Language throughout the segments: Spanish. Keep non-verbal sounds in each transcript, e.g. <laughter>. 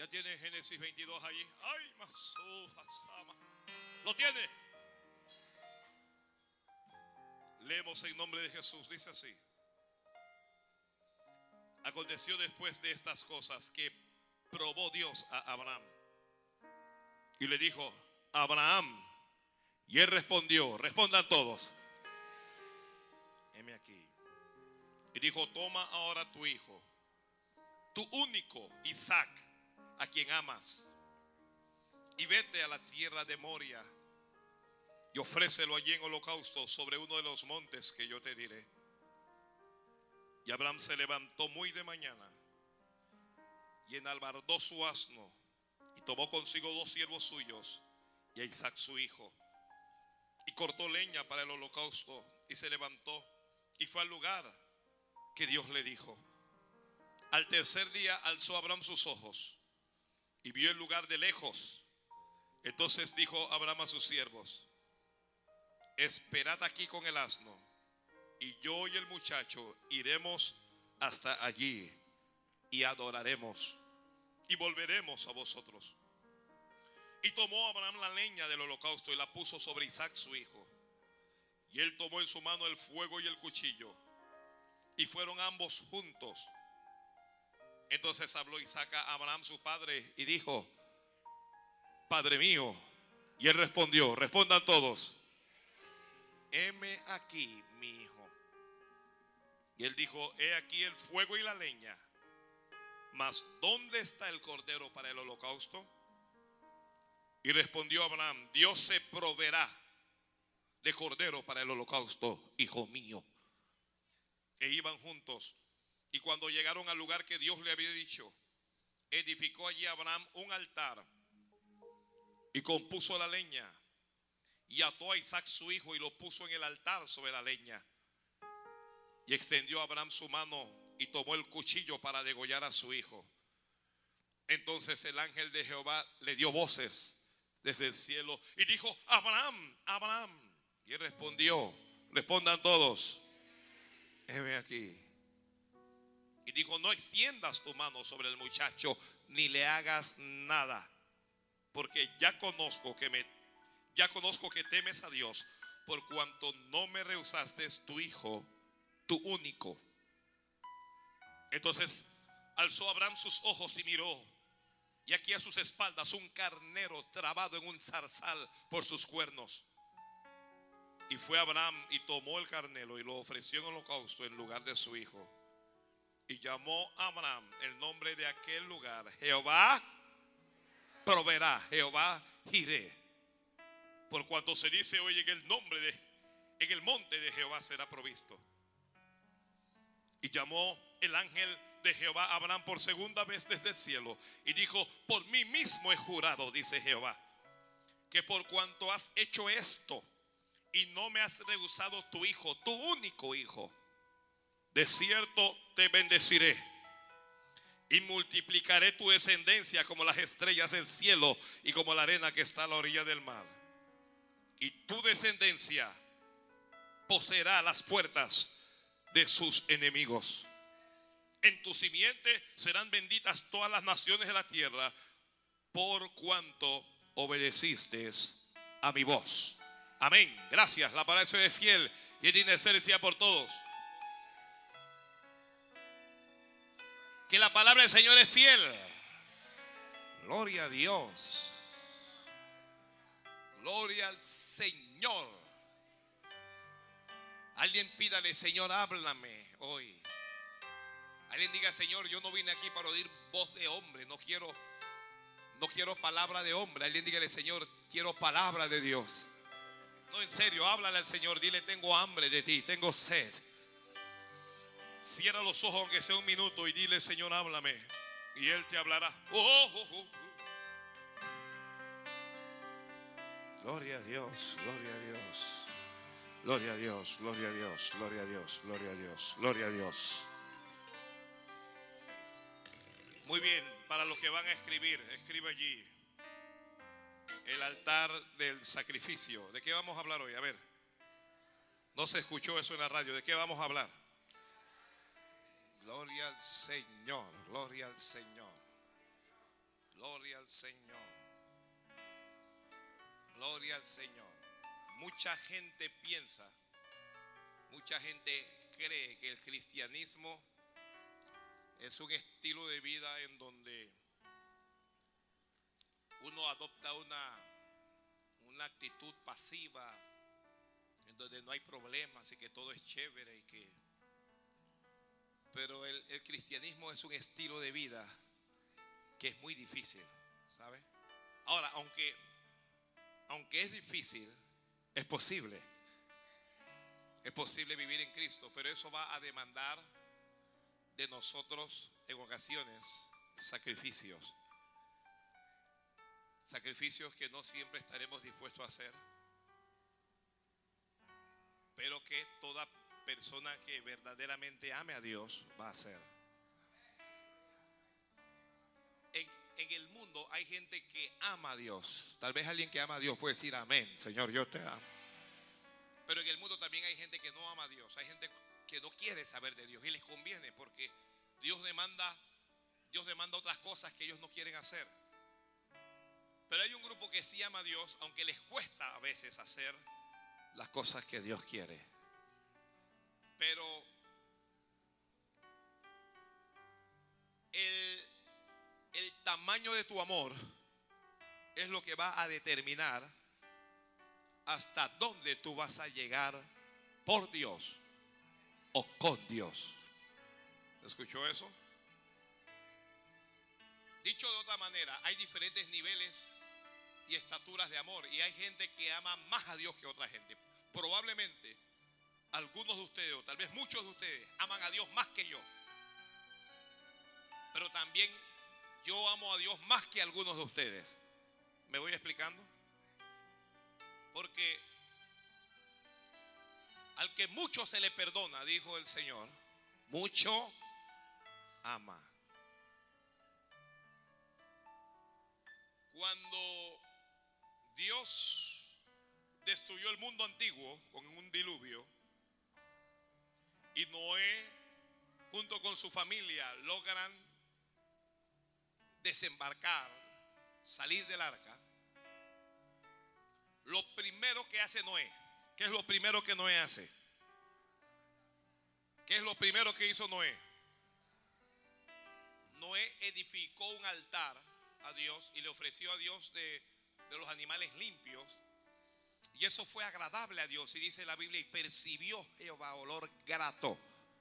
Ya tiene Génesis 22 allí. Ay, Masama. ¿Lo tiene? Leemos en nombre de Jesús. Dice así. Aconteció después de estas cosas que probó Dios a Abraham. Y le dijo, Abraham. Y él respondió, respondan todos. Heme aquí. Y dijo, toma ahora tu hijo, tu único Isaac, a quien amas, y vete a la tierra de Moria y ofrécelo allí en holocausto sobre uno de los montes que yo te diré. Y Abraham se levantó muy de mañana y enalbardó su asno y tomó consigo dos siervos suyos y a Isaac su hijo. Y cortó leña para el holocausto y se levantó y fue al lugar que Dios le dijo. Al tercer día alzó Abraham sus ojos y vio el lugar de lejos. Entonces dijo Abraham a sus siervos, esperad aquí con el asno, y yo y el muchacho iremos hasta allí y adoraremos, y volveremos a vosotros. Y tomó Abraham la leña del holocausto y la puso sobre Isaac su hijo. Y él tomó en su mano el fuego y el cuchillo. Y fueron ambos juntos. Entonces habló Isaac a Abraham su padre y dijo, Padre mío. Y él respondió, respondan todos, heme aquí mi hijo. Y él dijo, he aquí el fuego y la leña. Mas ¿dónde está el cordero para el holocausto? Y respondió Abraham, Dios se proveerá de cordero para el holocausto, hijo mío. E iban juntos. Y cuando llegaron al lugar que Dios le había dicho, edificó allí Abraham un altar y compuso la leña y ató a Isaac su hijo y lo puso en el altar sobre la leña. Y extendió a Abraham su mano y tomó el cuchillo para degollar a su hijo. Entonces el ángel de Jehová le dio voces desde el cielo y dijo, Abraham, Abraham. Y él respondió, respondan todos, heme aquí. Y dijo, no extiendas tu mano sobre el muchacho ni le hagas nada, porque ya conozco que me ya conozco que temes a Dios, por cuanto no me rehusaste tu hijo, tu único. Entonces alzó Abraham sus ojos y miró, y aquí a sus espaldas un carnero trabado en un zarzal por sus cuernos. Y fue Abraham y tomó el carnero y lo ofreció en holocausto en lugar de su hijo. Y llamó a Abraham el nombre de aquel lugar, Jehová proveerá, Jehová iré. Por cuanto se dice hoy en el nombre de, en el monte de Jehová será provisto. Y llamó el ángel de Jehová a Abraham por segunda vez desde el cielo. Y dijo, por mí mismo he jurado, dice Jehová, que por cuanto has hecho esto y no me has rehusado tu hijo, tu único hijo, de cierto te bendeciré y multiplicaré tu descendencia como las estrellas del cielo y como la arena que está a la orilla del mar. Y tu descendencia poseerá las puertas de sus enemigos. En tu simiente serán benditas todas las naciones de la tierra por cuanto obedeciste a mi voz. Amén. Gracias. La palabra es fiel y tiene sea por todos. Que la palabra del Señor es fiel. Gloria a Dios. Gloria al Señor. Alguien pídale, Señor, háblame hoy. Alguien diga, Señor, yo no vine aquí para oír voz de hombre, no quiero no quiero palabra de hombre. Alguien dígale, Señor, quiero palabra de Dios. No, en serio, háblale al Señor, dile, tengo hambre de ti, tengo sed. Cierra los ojos aunque sea un minuto y dile, Señor, háblame. Y Él te hablará. Oh, oh, oh, gloria a Dios, gloria a Dios. Gloria a Dios, gloria a Dios, gloria a Dios, gloria a Dios, gloria a Dios. Muy bien, para los que van a escribir, escribe allí el altar del sacrificio. ¿De qué vamos a hablar hoy? A ver. No se escuchó eso en la radio. ¿De qué vamos a hablar? Gloria al Señor, gloria al Señor. Gloria al Señor. Gloria al Señor. Mucha gente piensa, mucha gente cree que el cristianismo es un estilo de vida en donde uno adopta una, una actitud pasiva, en donde no hay problemas y que todo es chévere y que... Pero el, el cristianismo es un estilo de vida que es muy difícil, ¿sabe? Ahora, aunque, aunque es difícil, es posible. Es posible vivir en Cristo, pero eso va a demandar de nosotros en ocasiones sacrificios. Sacrificios que no siempre estaremos dispuestos a hacer, pero que toda persona que verdaderamente ame a Dios va a hacer. En, en el mundo hay gente que ama a Dios. Tal vez alguien que ama a Dios puede decir amén, Señor, yo te amo. Pero en el mundo también hay gente que no ama a Dios. Hay gente que no quiere saber de Dios y les conviene porque Dios demanda, Dios demanda otras cosas que ellos no quieren hacer. Pero hay un grupo que sí ama a Dios, aunque les cuesta a veces hacer las cosas que Dios quiere. Pero el, el tamaño de tu amor es lo que va a determinar hasta dónde tú vas a llegar por Dios o con Dios. ¿Escuchó eso? Dicho de otra manera, hay diferentes niveles y estaturas de amor y hay gente que ama más a Dios que otra gente. Probablemente algunos de ustedes, o tal vez muchos de ustedes, aman a Dios más que yo. Pero también yo amo a Dios más que algunos de ustedes. ¿Me voy explicando? Porque al que mucho se le perdona, dijo el Señor, mucho ama. Cuando Dios destruyó el mundo antiguo con un diluvio y Noé junto con su familia logran desembarcar, salir del arca, lo primero que hace Noé, ¿qué es lo primero que Noé hace? ¿Qué es lo primero que hizo Noé? Noé edificó un altar a Dios y le ofreció a Dios de, de, los animales limpios. Y eso fue agradable a Dios. Y dice la Biblia, y percibió Jehová olor grato.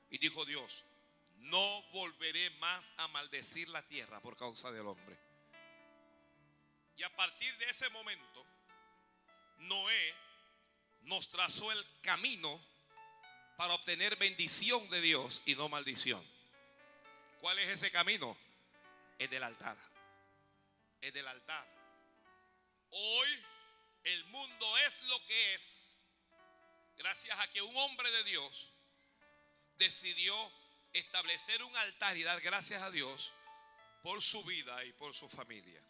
Y dijo Dios, no volveré más a maldecir la tierra por causa del hombre. Y a partir de ese momento, Noé nos trazó el camino para obtener bendición de Dios y no maldición. ¿Cuál es ese camino? Es del altar. Es del altar. Hoy el mundo es lo que es gracias a que un hombre de Dios decidió establecer un altar y dar gracias a Dios por su vida y por su familia.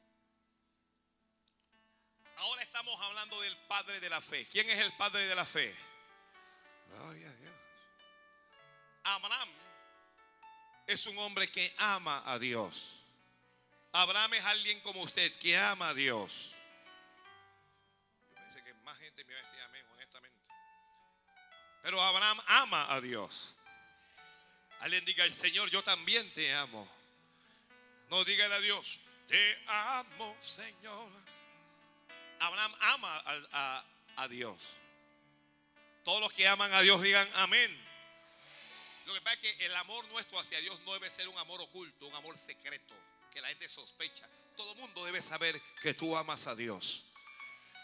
Ahora estamos hablando del padre de la fe. ¿Quién es el padre de la fe? Gloria a Dios. Abraham es un hombre que ama a Dios. Abraham es alguien como usted que ama a Dios. Pero Abraham ama a Dios. Alguien diga, Señor, yo también te amo. No dígale a Dios, te amo, Señor. Abraham ama a, a, a Dios. Todos los que aman a Dios digan amén. Lo que pasa es que el amor nuestro hacia Dios no debe ser un amor oculto, un amor secreto, que la gente sospecha. Todo el mundo debe saber que tú amas a Dios.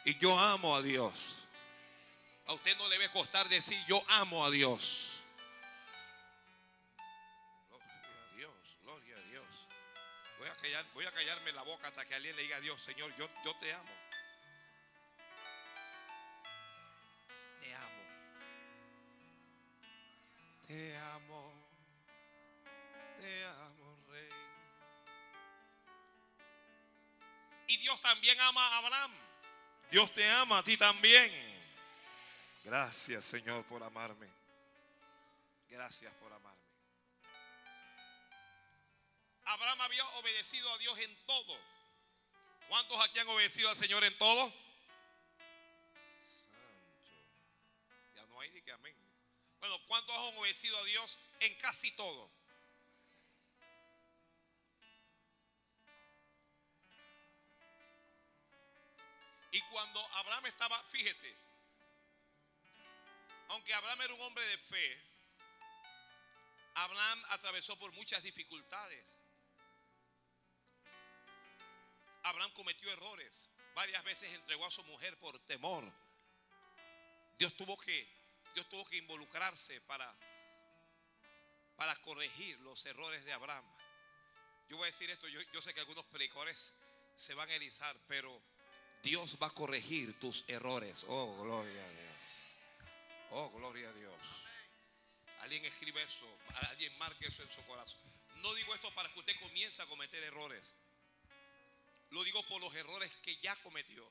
Y yo amo a Dios. A usted no le debe costar decir yo amo a Dios. Gloria a Dios, gloria a Dios. Voy a, callarme la boca hasta que alguien le diga a Dios, Señor, yo, yo te amo. Te amo. Te amo. Te amo, Rey. Y Dios también ama a Abraham. Dios te ama a ti también. Gracias, Señor, por amarme. Gracias por amarme. Abraham había obedecido a Dios en todo. ¿Cuántos aquí han obedecido al Señor en todo? Santo. Ya no hay ni que amén. Bueno, ¿cuántos han obedecido a Dios en casi todo? Y cuando Abraham estaba, fíjese, aunque Abraham era un hombre de fe, Abraham atravesó por muchas dificultades. Abraham cometió errores. Varias veces entregó a su mujer por temor. Dios tuvo que, Dios tuvo que involucrarse para, para corregir los errores de Abraham. Yo voy a decir esto, yo, yo sé que algunos predicadores se van a erizar, pero Dios va a corregir tus errores. Oh, gloria a Dios. Oh, gloria a Dios. Alguien escribe eso, alguien marque eso en su corazón. No digo esto para que usted comience a cometer errores. Lo digo por los errores que ya cometió.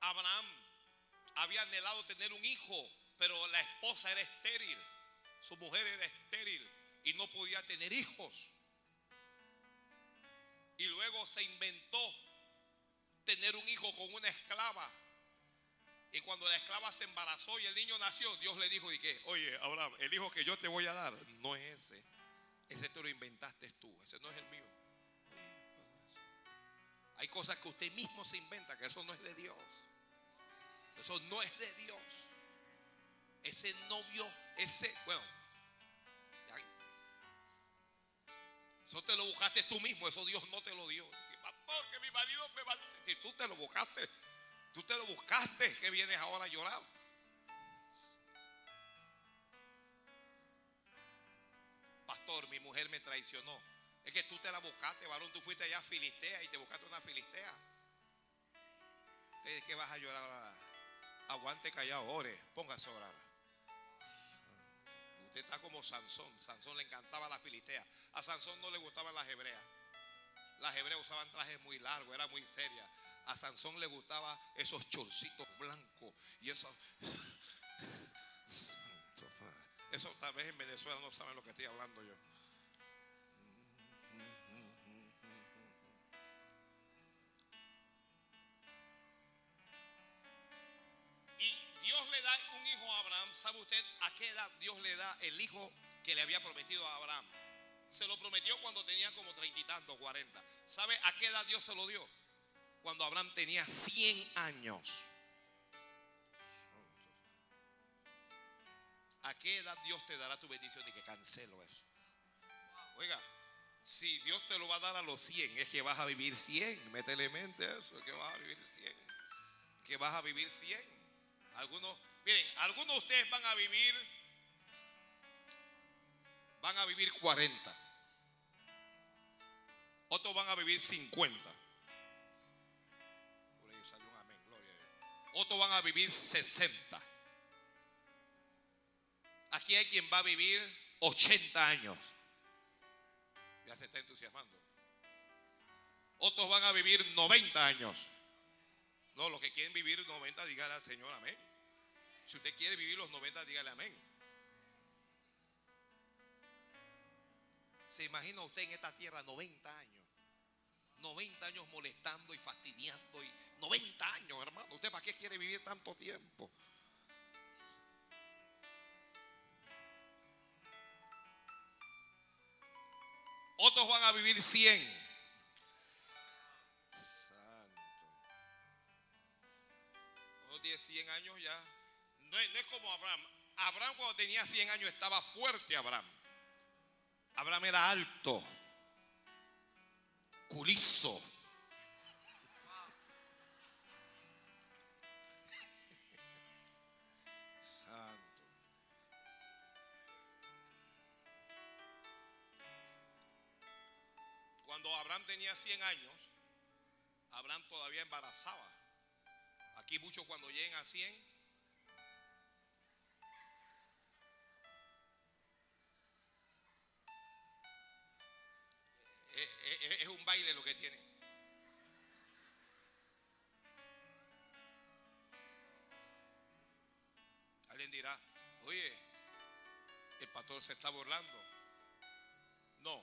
Abraham había anhelado tener un hijo, pero la esposa era estéril. Su mujer era estéril y no podía tener hijos. Y luego se inventó tener un hijo con una esclava. Y cuando la esclava se embarazó y el niño nació, Dios le dijo, ¿y qué? Oye, Abraham, el hijo que yo te voy a dar no es ese. Ese te lo inventaste tú, ese no es el mío. Hay cosas que usted mismo se inventa, que eso no es de Dios. Eso no es de Dios. Ese novio, ese, bueno, Eso te lo buscaste tú mismo, eso Dios no te lo dio. Pastor, que mi marido me va. Si tú te lo buscaste, tú te lo buscaste, que vienes ahora a llorar. Pastor, mi mujer me traicionó. Es que tú te la buscaste, varón. Tú fuiste allá a Filistea y te buscaste una Filistea. ¿Ustedes qué vas a llorar? Aguante callado, ore, póngase a orar. Usted está como Sansón. Sansón le encantaba la filistea. A Sansón no le gustaban las hebreas. Las hebreas usaban trajes muy largos, era muy seria. A Sansón le gustaba esos chorcitos blancos y eso. Eso tal vez en Venezuela no saben lo que estoy hablando yo. ¿sabe usted a qué edad Dios le da el hijo que le había prometido a Abraham? Se lo prometió cuando tenía como treinta y tantos, cuarenta. ¿Sabe a qué edad Dios se lo dio? Cuando Abraham tenía cien años. ¿A qué edad Dios te dará tu bendición? Y que cancelo eso. Oiga, si Dios te lo va a dar a los 100, es que vas a vivir 100. Métele mente eso, que vas a vivir 100. Que vas a vivir 100. Algunos Miren, algunos de ustedes van a vivir, van a vivir 40. Otros van a vivir 50. Por ahí salió un amén, gloria a Dios. Otros van a vivir 60. Aquí hay quien va a vivir 80 años. Ya se está entusiasmando. Otros van a vivir 90 años. No, los que quieren vivir 90, dígale al Señor amén. Si usted quiere vivir los 90, dígale amén. ¿Se imagina usted en esta tierra 90 años? 90 años molestando y fastidiando y 90 años, hermano. ¿Usted para qué quiere vivir tanto tiempo? Otros van a vivir 100. Santo. Otros 10, 100 años ya no es, como Abraham. Abraham cuando tenía 100 años estaba fuerte Abraham. Abraham era alto, culizo. Santo. Cuando Abraham tenía 100 años, Abraham todavía embarazaba. Aquí muchos cuando lleguen a 100 baile lo que tiene. Alguien dirá, oye, el pastor se está burlando. No.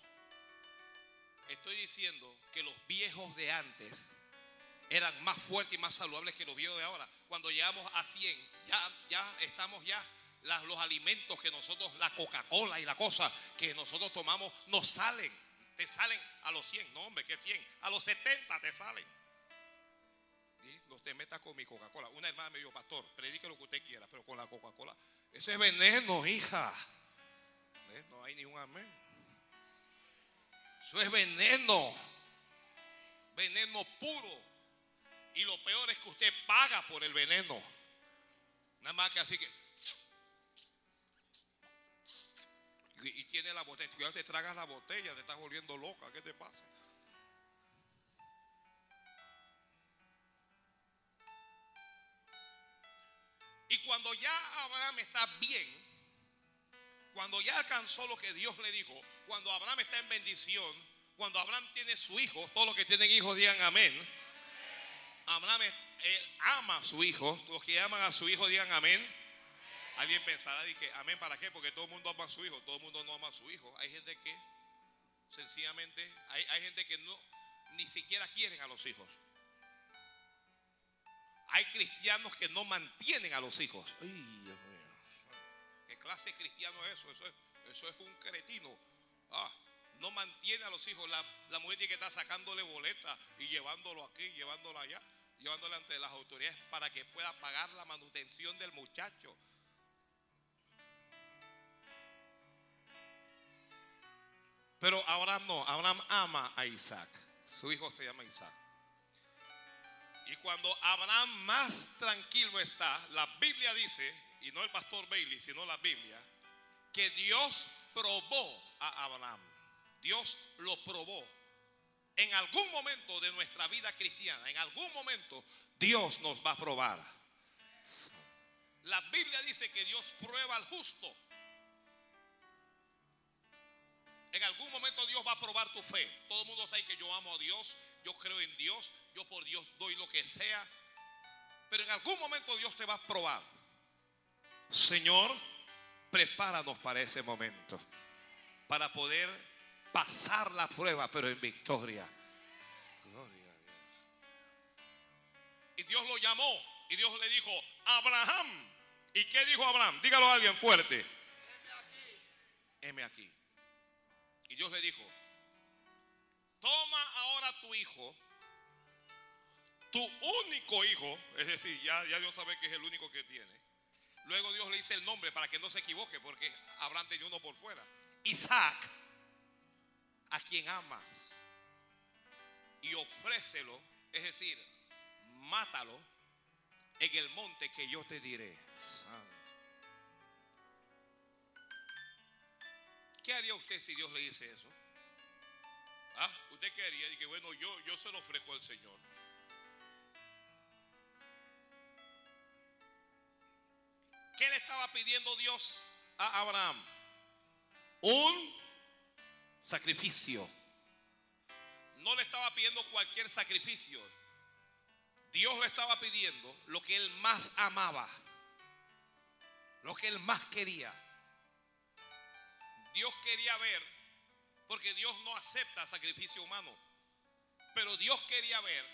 Estoy diciendo que los viejos de antes eran más fuertes y más saludables que los viejos de ahora. Cuando llegamos a 100, ya, ya estamos ya, los alimentos que nosotros, la Coca-Cola y la cosa que nosotros tomamos, nos salen. Te salen a los 100, no hombre, que 100, a los 70 te salen. No te metas con mi Coca-Cola. Una hermana me dijo, pastor, predique lo que usted quiera, pero con la Coca-Cola, eso es veneno, hija. No hay ni un amén. Eso es veneno. Veneno puro. Y lo peor es que usted paga por el veneno. Nada más que así que. Y, tiene la botella. Te tragas la botella, te estás volviendo loca. ¿Qué te pasa? Y cuando ya Abraham está bien, cuando ya alcanzó lo que Dios le dijo, cuando Abraham está en bendición, cuando Abraham tiene su hijo, todos los que tienen hijos digan amén. Abraham ama a su hijo, los que aman a su hijo digan amén. Alguien pensará, dije, amén, ¿para qué? Porque todo el mundo ama a su hijo, todo el mundo no ama a su hijo. Hay gente que, sencillamente, hay, hay gente que no, ni siquiera quieren a los hijos. Hay cristianos que no mantienen a los hijos. Ay, Dios mío. ¿Qué clase de cristiano es eso? Eso es, eso es un cretino. Ah, no mantiene a los hijos. La, la mujer tiene que estar sacándole boleta y llevándolo aquí, llevándolo allá, llevándolo ante las autoridades para que pueda pagar la manutención del muchacho. Pero Abraham no, Abraham ama a Isaac. Su hijo se llama Isaac. Y cuando Abraham más tranquilo está, la Biblia dice, y no el pastor Bailey, sino la Biblia, que Dios probó a Abraham. Dios lo probó. En algún momento de nuestra vida cristiana, en algún momento, Dios nos va a probar. La Biblia dice que Dios prueba al justo. En algún momento Dios va a probar tu fe. Todo el mundo sabe que yo amo a Dios, yo creo en Dios, yo por Dios doy lo que sea. Pero en algún momento Dios te va a probar. Señor, prepáranos para ese momento. Para poder pasar la prueba, pero en victoria. Gloria a Dios. Y Dios lo llamó y Dios le dijo, Abraham. ¿Y qué dijo Abraham? Dígalo a alguien fuerte. Heme aquí. Y Dios le dijo, toma ahora tu hijo, tu único hijo, es decir, ya, Dios sabe que es el único que tiene. Luego Dios le dice el nombre para que no se equivoque, porque Abraham tenía uno por fuera. Isaac, a quien amas, y ofrécelo, es decir, mátalo en el monte que yo te diré. ¿Qué haría usted si Dios le dice eso? ¿Ah? ¿Usted qué haría? Dije, bueno, yo, yo se lo ofrezco al Señor. ¿Qué le estaba pidiendo Dios a Abraham? Un sacrificio. No le estaba pidiendo cualquier sacrificio. Dios le estaba pidiendo lo que él más amaba, lo que él más quería. Dios quería ver, porque Dios no acepta sacrificio humano, pero Dios quería ver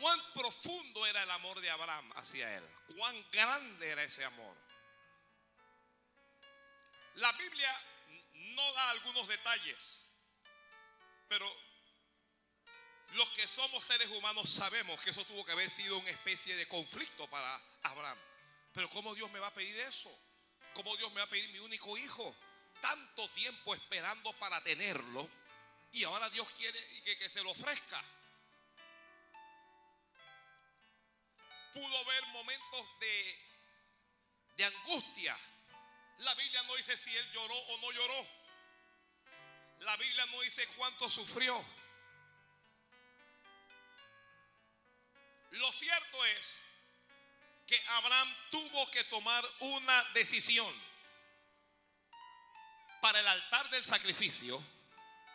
cuán profundo era el amor de Abraham hacia él, cuán grande era ese amor. La Biblia no da algunos detalles, pero los que somos seres humanos sabemos que eso tuvo que haber sido una especie de conflicto para Abraham. Pero ¿cómo Dios me va a pedir eso? ¿Cómo Dios me va a pedir mi único hijo? Tanto tiempo esperando para tenerlo y ahora Dios quiere que, se lo ofrezca. Pudo haber momentos de, de angustia. La Biblia no dice si él lloró o no lloró. La Biblia no dice cuánto sufrió. Lo cierto es que Abraham tuvo que tomar una decisión para el altar del sacrificio,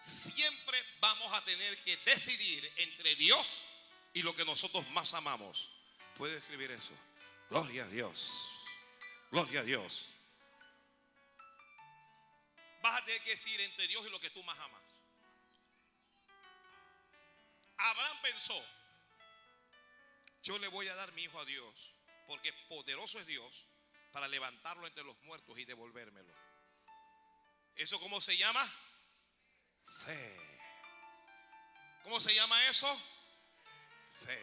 siempre vamos a tener que decidir entre Dios y lo que nosotros más amamos. ¿Puede escribir eso? Gloria a Dios. Gloria a Dios. Vas a tener que decir entre Dios y lo que tú más amas. Abraham pensó, yo le voy a dar mi hijo a Dios, porque poderoso es Dios para levantarlo entre los muertos y devolvérmelo. ¿Eso cómo se llama? Fe. ¿Cómo se llama eso? Fe.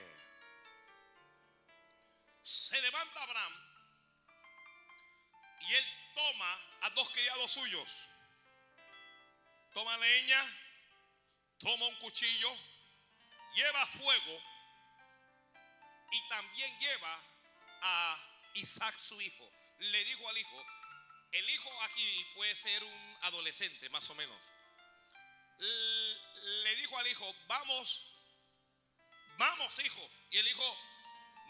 Se levanta Abraham y él toma a dos criados suyos. Toma leña, toma un cuchillo, lleva fuego y también lleva a Isaac su hijo. Le dijo al hijo, el hijo aquí puede ser un adolescente más o menos. Le dijo al hijo, vamos, vamos hijo. Y el hijo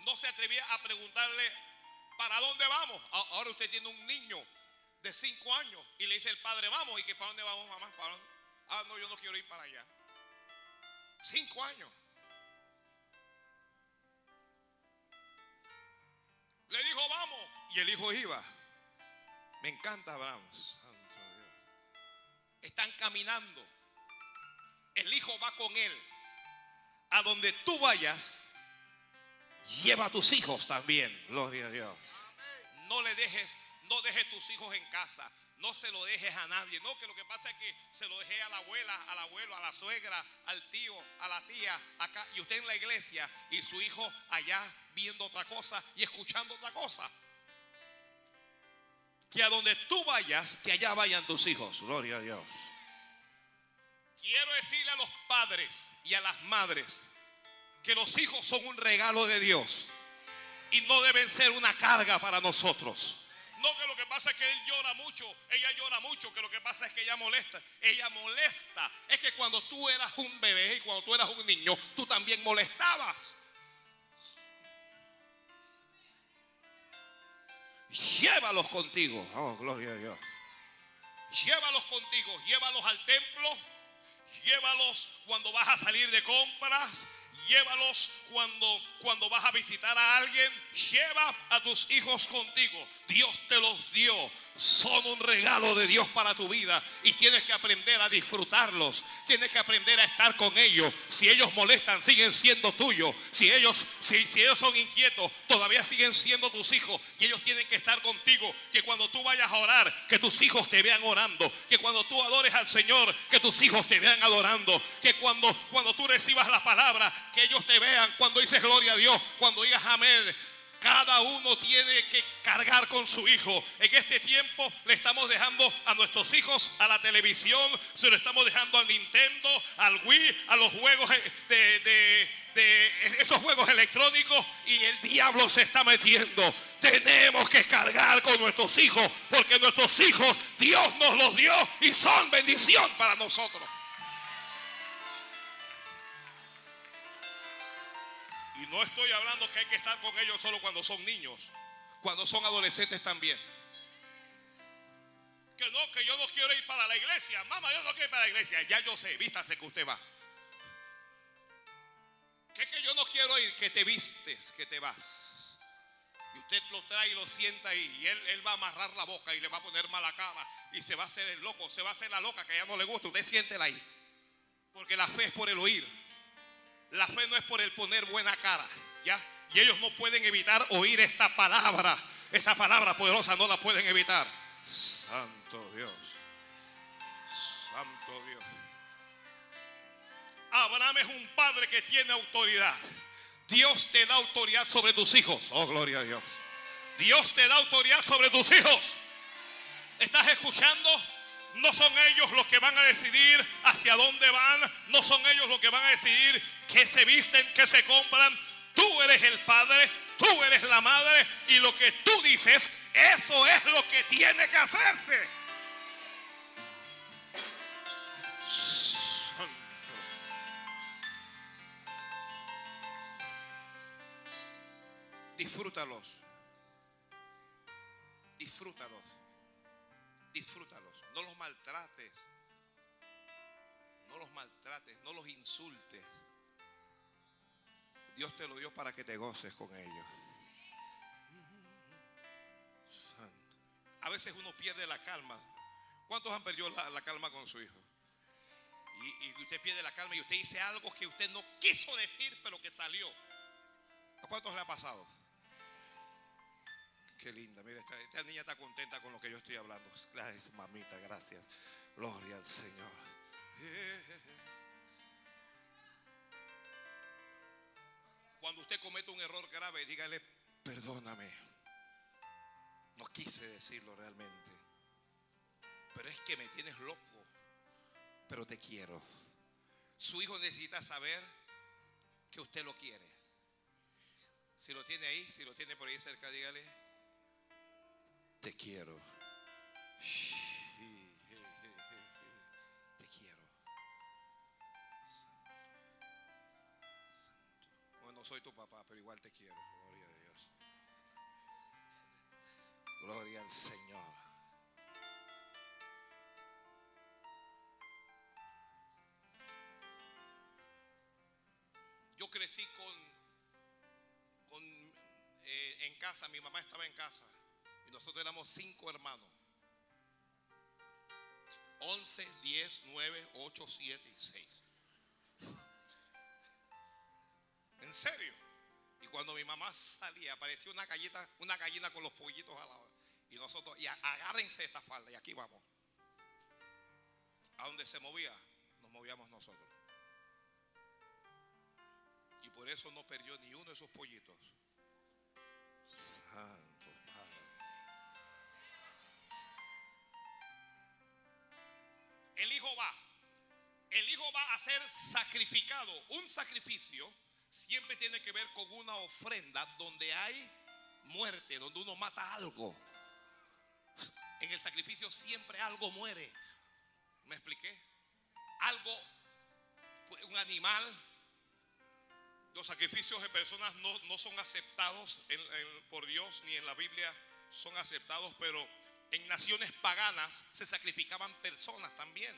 no se atrevía a preguntarle, ¿para dónde vamos? Ahora usted tiene un niño de cinco años y le dice el padre, vamos. ¿Y que para dónde vamos, mamá? Ah, no, yo no quiero ir para allá. Cinco años. Le dijo, vamos. Y el hijo iba. Me encanta Abraham. Están caminando. El hijo va con él. A donde tú vayas, lleva a tus hijos también. Gloria a Dios. No le dejes, no dejes tus hijos en casa. No se lo dejes a nadie. No, que lo que pasa es que se lo dejé a la abuela, al abuelo, a la suegra, al tío, a la tía, acá. Y usted en la iglesia y su hijo allá viendo otra cosa y escuchando otra cosa. Que a donde tú vayas, que allá vayan tus hijos. Gloria a Dios. Quiero decirle a los padres y a las madres que los hijos son un regalo de Dios y no deben ser una carga para nosotros. No que lo que pasa es que él llora mucho, ella llora mucho, que lo que pasa es que ella molesta. Ella molesta. Es que cuando tú eras un bebé y cuando tú eras un niño, tú también molestabas. Llévalos contigo. Oh, gloria a Dios. Llévalos contigo, llévalos al templo, llévalos cuando vas a salir de compras, llévalos cuando, cuando vas a visitar a alguien, lleva a tus hijos contigo. Dios te los dio. Son un regalo de Dios para tu vida y tienes que aprender a disfrutarlos. Tienes que aprender a estar con ellos. Si ellos molestan, siguen siendo tuyos. Si ellos, si, ellos son inquietos, todavía siguen siendo tus hijos y ellos tienen que estar contigo. Que cuando tú vayas a orar, que tus hijos te vean orando. Que cuando tú adores al Señor, que tus hijos te vean adorando. Que cuando, cuando tú recibas la palabra, que ellos te vean. Cuando dices gloria a Dios, cuando digas amén cada uno tiene que cargar con su hijo. En este tiempo le estamos dejando a nuestros hijos a la televisión, se lo estamos dejando al Nintendo, al Wii, a los juegos de, esos juegos electrónicos y el diablo se está metiendo. Tenemos que cargar con nuestros hijos porque nuestros hijos Dios nos los dio y son bendición para nosotros. No estoy hablando que hay que estar con ellos solo cuando son niños, cuando son adolescentes también. Que no, que yo no quiero ir para la iglesia. Mamá, yo no quiero ir para la iglesia. Ya yo sé, vístase que usted va. Que es que yo no quiero ir, que te vistes, que te vas. Y usted lo trae y lo sienta ahí. Y él, él va a amarrar la boca y le va a poner mala cara. Y se va a hacer el loco, se va a hacer la loca que ya no le gusta. Usted siéntela ahí. Porque la fe es por el oír. La fe no es por el poner buena cara, ¿ya? Y ellos no pueden evitar oír esta palabra. Esta palabra poderosa no la pueden evitar. Santo Dios. Santo Dios. Abraham es un padre que tiene autoridad. Dios te da autoridad sobre tus hijos. Oh, gloria a Dios. Dios te da autoridad sobre tus hijos. ¿Estás escuchando? No son ellos los que van a decidir hacia dónde van. No son ellos los que van a decidir qué se visten, qué se compran. Tú eres el padre, tú eres la madre y lo que tú dices, eso es lo que tiene que hacerse. Disfrútalos. Disfrútalos. Disfrútalos. No los maltrates. No los maltrates. No los insultes. Dios te lo dio para que te goces con ellos. A veces uno pierde la calma. ¿Cuántos han perdido la, calma con su hijo? y, usted pierde la calma y usted dice algo que usted no quiso decir, pero que salió. ¿A cuántos le ha pasado? Qué linda, mira, esta, esta niña está contenta con lo que yo estoy hablando. Gracias, mamita, gracias. Gloria al Señor. Cuando usted comete un error grave, dígale, perdóname. No quise decirlo realmente. Pero es que me tienes loco. Pero te quiero. Su hijo necesita saber que usted lo quiere. Si lo tiene ahí, si lo tiene por ahí cerca, dígale, te quiero. Soy tu papá, pero igual te quiero. Gloria a Dios. Gloria al Señor. Yo crecí con, con eh, en casa, mi mamá estaba en casa y nosotros éramos cinco hermanos. 11, 10, 9, 8, 7 y 6. En serio. Y cuando mi mamá salía, aparecía una gallina, una gallina con los pollitos al lado. Y nosotros, y agárrense esta falda, y aquí vamos. A donde se movía, nos movíamos nosotros. Y por eso no perdió ni uno de esos pollitos. Santo Padre. El hijo va. El hijo va a ser sacrificado. Un sacrificio siempre tiene que ver con una ofrenda donde hay muerte, donde uno mata algo. En el sacrificio siempre algo muere. ¿Me expliqué? Algo, pues, un animal. Los sacrificios de personas no, no son aceptados por Dios ni en la Biblia son aceptados, pero en naciones paganas se sacrificaban personas también.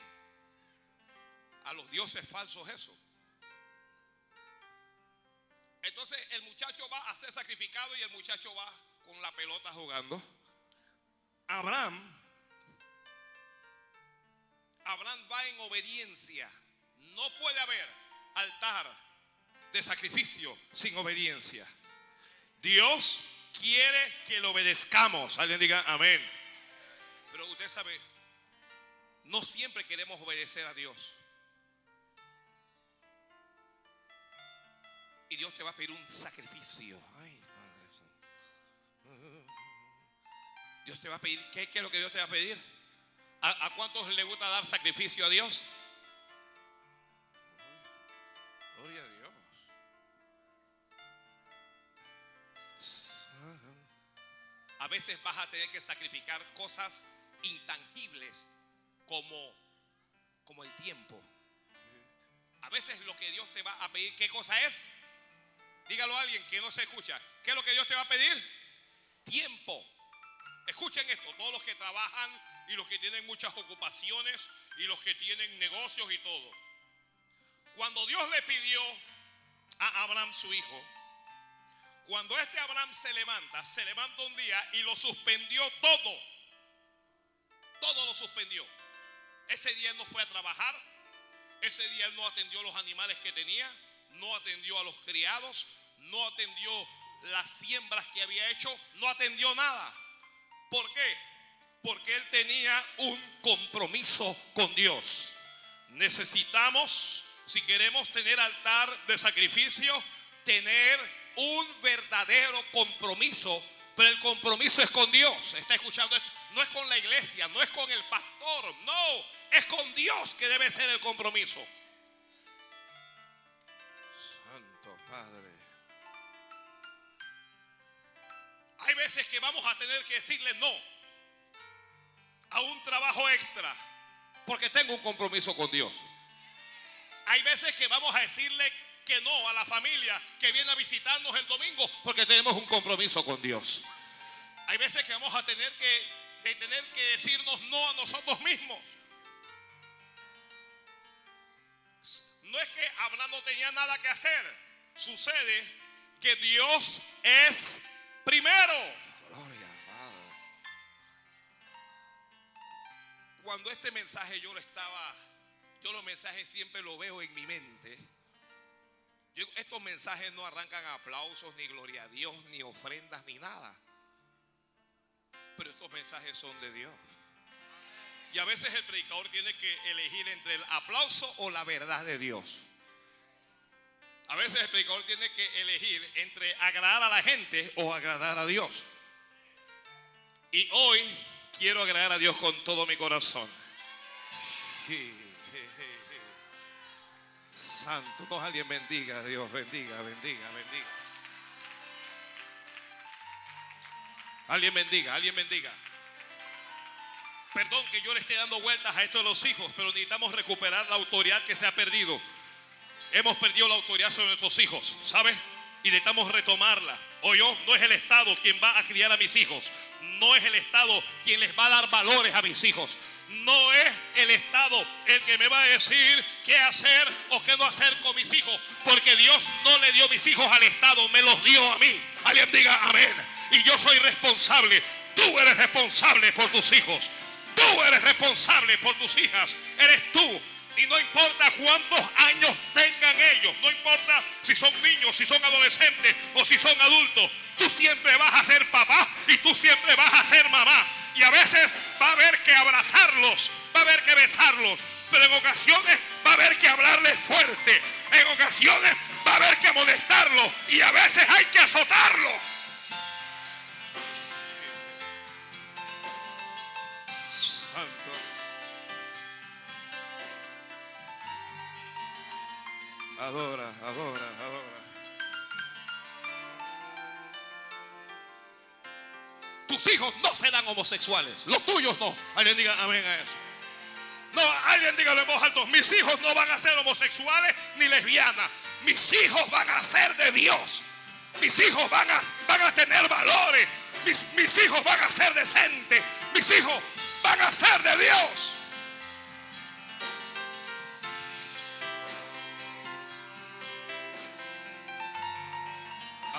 A los dioses falsos eso. El muchacho va a ser sacrificado y el muchacho va con la pelota jugando. Abraham, Abraham va en obediencia. No puede haber altar de sacrificio sin obediencia. Dios quiere que lo obedezcamos. Alguien diga amén. Pero usted sabe, no siempre queremos obedecer a Dios. Y Dios te va a pedir un sacrificio. Ay, Santo. Dios te va a pedir, ¿qué, qué es lo que Dios te va a pedir? ¿A, a cuántos le gusta dar sacrificio a Dios? Gloria a Dios. A veces vas a tener que sacrificar cosas intangibles como, como el tiempo. A veces lo que Dios te va a pedir, ¿qué cosa es? Dígalo a alguien que no se escucha. ¿Qué es lo que Dios te va a pedir? Tiempo. Escuchen esto, todos los que trabajan y los que tienen muchas ocupaciones y los que tienen negocios y todo. Cuando Dios le pidió a Abraham su hijo, cuando este Abraham se levanta, se levanta un día y lo suspendió todo. Todo lo suspendió. Ese día él no fue a trabajar. Ese día él no atendió los animales que tenía. No atendió a los criados. No atendió las siembras que había hecho. No atendió nada. ¿Por qué? Porque él tenía un compromiso con Dios. Necesitamos, si queremos tener altar de sacrificio, tener un verdadero compromiso. Pero el compromiso es con Dios. ¿Está escuchando esto? No es con la iglesia, no es con el pastor, no, es con Dios que debe ser el compromiso. Padre. Hay veces que vamos a tener que decirle no a un trabajo extra porque tengo un compromiso con Dios. Hay veces que vamos a decirle que no a la familia que viene a visitarnos el domingo porque tenemos un compromiso con Dios. Hay veces que vamos a tener que, que tener que decirnos no a nosotros mismos. No es que Abraham no tenía nada que hacer. Sucede que Dios es primero. Gloria Padre. Cuando este mensaje yo lo estaba yo los mensajes siempre los veo en mi mente. Yo- estos mensajes no arrancan aplausos, ni gloria a Dios, ni ofrendas, ni nada. Pero estos mensajes son de Dios. Y a veces el predicador tiene que elegir entre el Aplauso o la verdad de Dios. A veces el predicador tiene que elegir entre agradar a la gente o agradar a Dios. Y hoy quiero agradar a Dios con todo mi corazón. Santo, no alguien bendiga, Dios bendiga, bendiga, bendiga. Alguien bendiga, alguien bendiga. Perdón que yo le esté dando vueltas a esto de los hijos, pero necesitamos recuperar la autoridad que se ha perdido. Hemos perdido la autoridad sobre nuestros hijos, ¿sabes? Y necesitamos retomarla. O yo, no es el Estado quien va a criar a mis hijos. No es el Estado quien les va a dar valores a mis hijos. No es el Estado el que me va a decir qué hacer o qué no hacer con mis hijos. Porque Dios no le dio mis hijos al Estado, me los dio a mí. Alguien diga amén. Y yo soy responsable. Tú eres responsable por tus hijos. Tú eres responsable por tus hijas. Eres tú. Y no importa cuántos años tengan ellos, no importa si son niños, si son adolescentes o si son adultos, tú siempre vas a ser papá y tú siempre vas a ser mamá. Y a veces va a haber que abrazarlos, va a haber que besarlos, pero en ocasiones va a haber que hablarles fuerte, en ocasiones va a haber que molestarlos y a veces hay que azotarlos. Adora, adora, adora. Tus hijos no serán homosexuales, los tuyos no. Alguien diga amén a eso. No, alguien dígalo en voz alta. Mis hijos no van a ser homosexuales ni lesbianas. Mis hijos van a ser de Dios. Mis hijos van a, van a tener valores. Mis, mis hijos van a ser decentes. Mis hijos van a ser de Dios.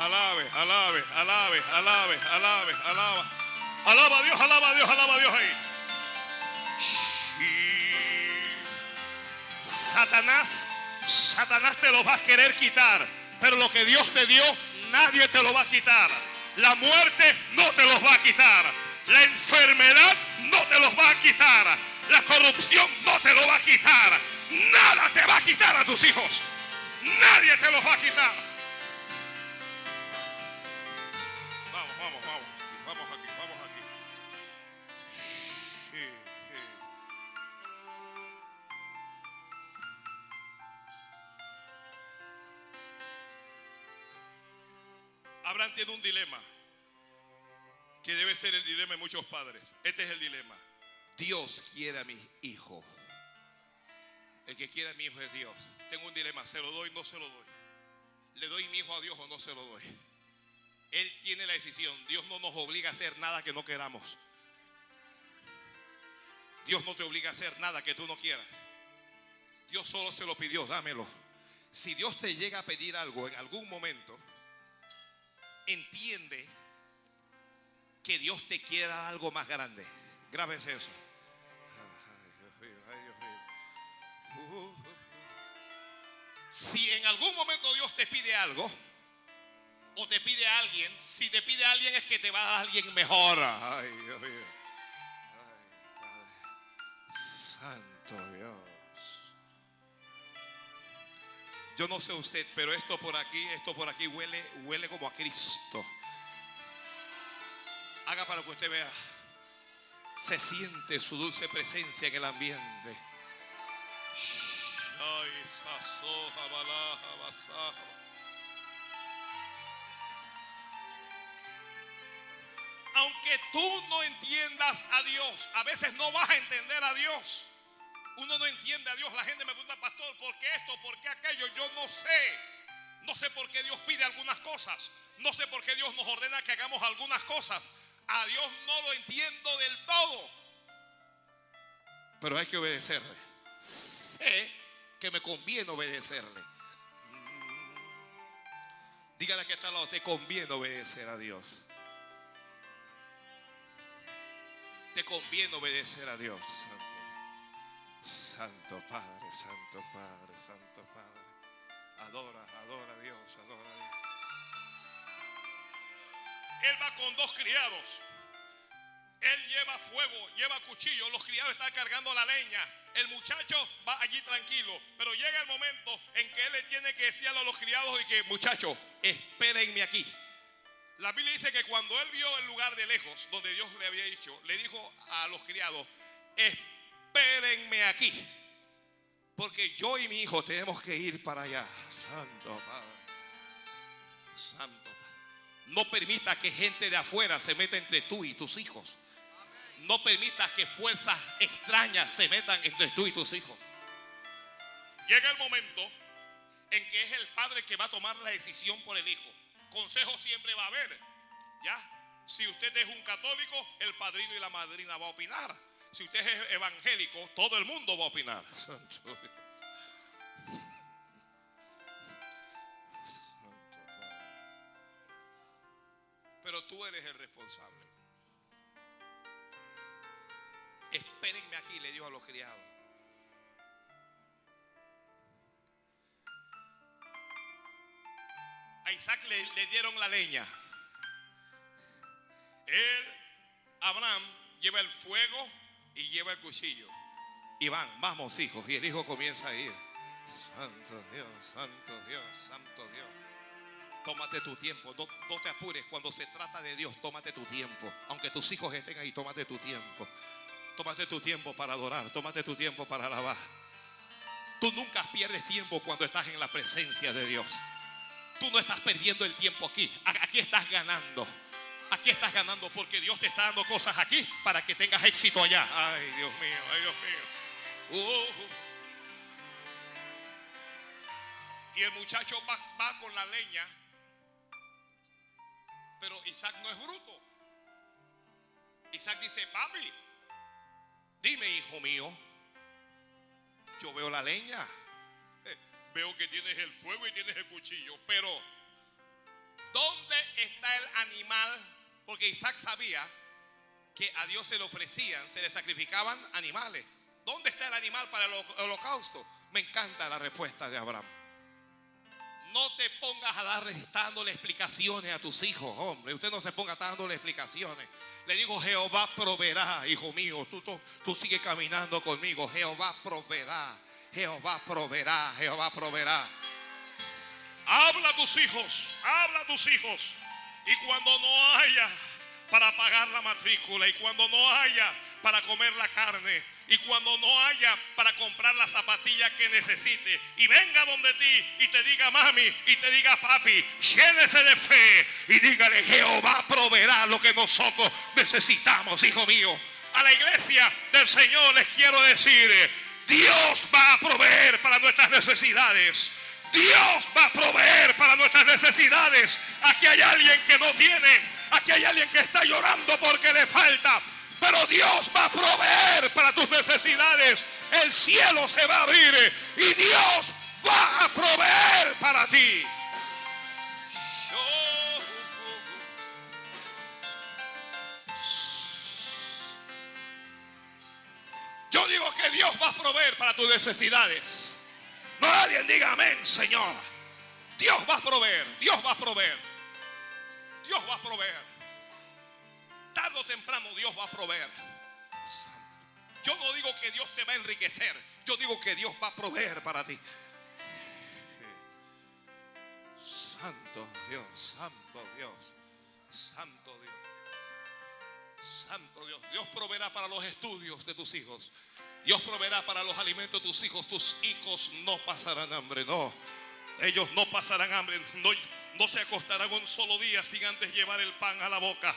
Alabe, alabe, alabe, alabe, alabe, alaba. Alaba a Dios, alaba a Dios, alaba a Dios ahí. Satanás, Satanás te lo va a querer quitar, pero lo que Dios te dio, nadie te lo va a quitar. La muerte no te los va a quitar. La enfermedad no te los va a quitar. La corrupción no te lo va a quitar. Nada te va a quitar a tus hijos. Nadie te los va a quitar. Abraham tiene un dilema que debe ser el dilema de muchos padres. Este es el dilema. Dios quiere a mi hijo. El que quiera a mi hijo es Dios. Tengo un dilema, ¿se lo doy o no se lo doy? ¿Le doy mi hijo a Dios o no se lo doy? Él tiene la decisión. Dios no nos obliga a hacer nada que no queramos. Dios no te obliga a hacer nada que tú no quieras. Dios solo se lo pidió, dámelo. Si Dios te llega a pedir algo en algún momento, entiende que Dios te quiere dar algo más grande. Grábese eso. Si en algún momento Dios te pide algo, o te pide a alguien, si te pide a alguien es que te va a dar alguien mejor. Ay, Dios mío. Ay, Padre. Santo Dios. Yo no sé usted, pero esto por aquí, esto por aquí huele, huele como a Cristo. Haga para que usted vea. Se siente su dulce presencia en el ambiente. Aunque tú no entiendas a Dios, a veces no vas a entender a Dios. Uno no entiende a Dios. La gente me pregunta, pastor, ¿por qué esto? ¿Por qué aquello? Yo no sé. No sé por qué Dios pide algunas cosas. No sé por qué Dios nos ordena que hagamos algunas cosas. A Dios no lo entiendo del todo. Pero hay que obedecerle. Sé que me conviene obedecerle. Mm. Dígale que está al lado, te conviene obedecer a Dios. Te conviene obedecer a Dios. Santo. Padre, Santo Padre, Santo Padre. Adora, adora a Dios, adora a Dios. Él va con dos criados. Él lleva fuego, lleva cuchillo. Los criados están cargando la leña. El muchacho va allí tranquilo. Pero llega el momento en que él le tiene que decir a los criados y que, muchachos, espérenme aquí. La Biblia dice que cuando él vio el lugar de lejos, donde Dios le había dicho, le dijo a los criados, espérenme aquí. Porque yo y mi hijo tenemos que ir para allá. Santo Padre. Santo Padre. No permita que gente de afuera se meta entre tú y tus hijos. No permita que fuerzas extrañas se metan entre tú y tus hijos. Llega el momento en que es el padre que va a tomar la decisión por el hijo. Consejo siempre va a haber. ¿Ya? Si usted es un católico, el padrino y la madrina va a opinar. Si usted es evangélico, todo el mundo va a opinar. Pero tú eres el responsable. Espérenme aquí, le dijo a los criados. A Isaac le, le dieron la leña. Él, Abraham, lleva el fuego y lleva el cuchillo. Y van, vamos hijos. Y el hijo comienza a ir. Santo Dios, Santo Dios, Santo Dios. Tómate tu tiempo, no, no te apures. Cuando se trata de Dios, tómate tu tiempo. Aunque tus hijos estén ahí, tómate tu tiempo. Tómate tu tiempo para adorar, tómate tu tiempo para alabar. Tú nunca pierdes tiempo cuando estás en la presencia de Dios. Tú no estás perdiendo el tiempo aquí. Aquí estás ganando. Aquí estás ganando porque Dios te está dando cosas aquí para que tengas éxito allá. Ay, Dios mío, ay, Dios mío. Uh, Y el muchacho va, con la leña. Pero Isaac no es bruto. Isaac dice, papi, dime, hijo mío. Yo veo la leña. <laughs> veo que tienes el fuego y tienes el cuchillo, pero ¿dónde está el animal? Porque Isaac sabía que a Dios se le ofrecían, se le sacrificaban animales. ¿Dónde está el animal para el ho- holocausto? Me encanta la respuesta de Abraham. No te pongas a darle dándole explicaciones a tus hijos, hombre. Usted no se ponga dándole explicaciones. Le digo, Jehová proveerá, hijo mío. Tú, tú, tú sigue caminando conmigo. Jehová proveerá. Jehová proveerá. Jehová proveerá. Habla a tus hijos, habla a tus hijos. Y cuando no haya para pagar la matrícula, y cuando no haya para comer la carne, y cuando no haya para comprar la zapatilla que necesite, y venga donde ti y te diga mami y te diga papi, llénese de fe y dígale Jehová proveerá lo que nosotros necesitamos, hijo mío. A la iglesia del Señor les quiero decir, Dios va a proveer para nuestras necesidades. Dios va a proveer para nuestras necesidades. Aquí hay alguien que no tiene. Aquí hay alguien que está llorando porque le falta. Pero Dios va a proveer para tus necesidades. El cielo se va a abrir y Dios va a proveer para ti. Yo digo que Dios va a proveer para tus necesidades. No alguien diga amén, Señor. Dios va a proveer, Dios va a proveer. Dios va a proveer. Tarde o temprano Dios va a proveer. Yo no digo que Dios te va a enriquecer. Yo digo que Dios va a proveer para ti. Santo Dios, Santo Dios, Santo Dios. Santo Dios. Dios proveerá para los estudios de tus hijos. Dios proveerá para los alimentos de tus hijos. Tus hijos no pasarán hambre, no. Ellos no pasarán hambre. No, no se acostarán un solo día sin antes llevar el pan a la boca.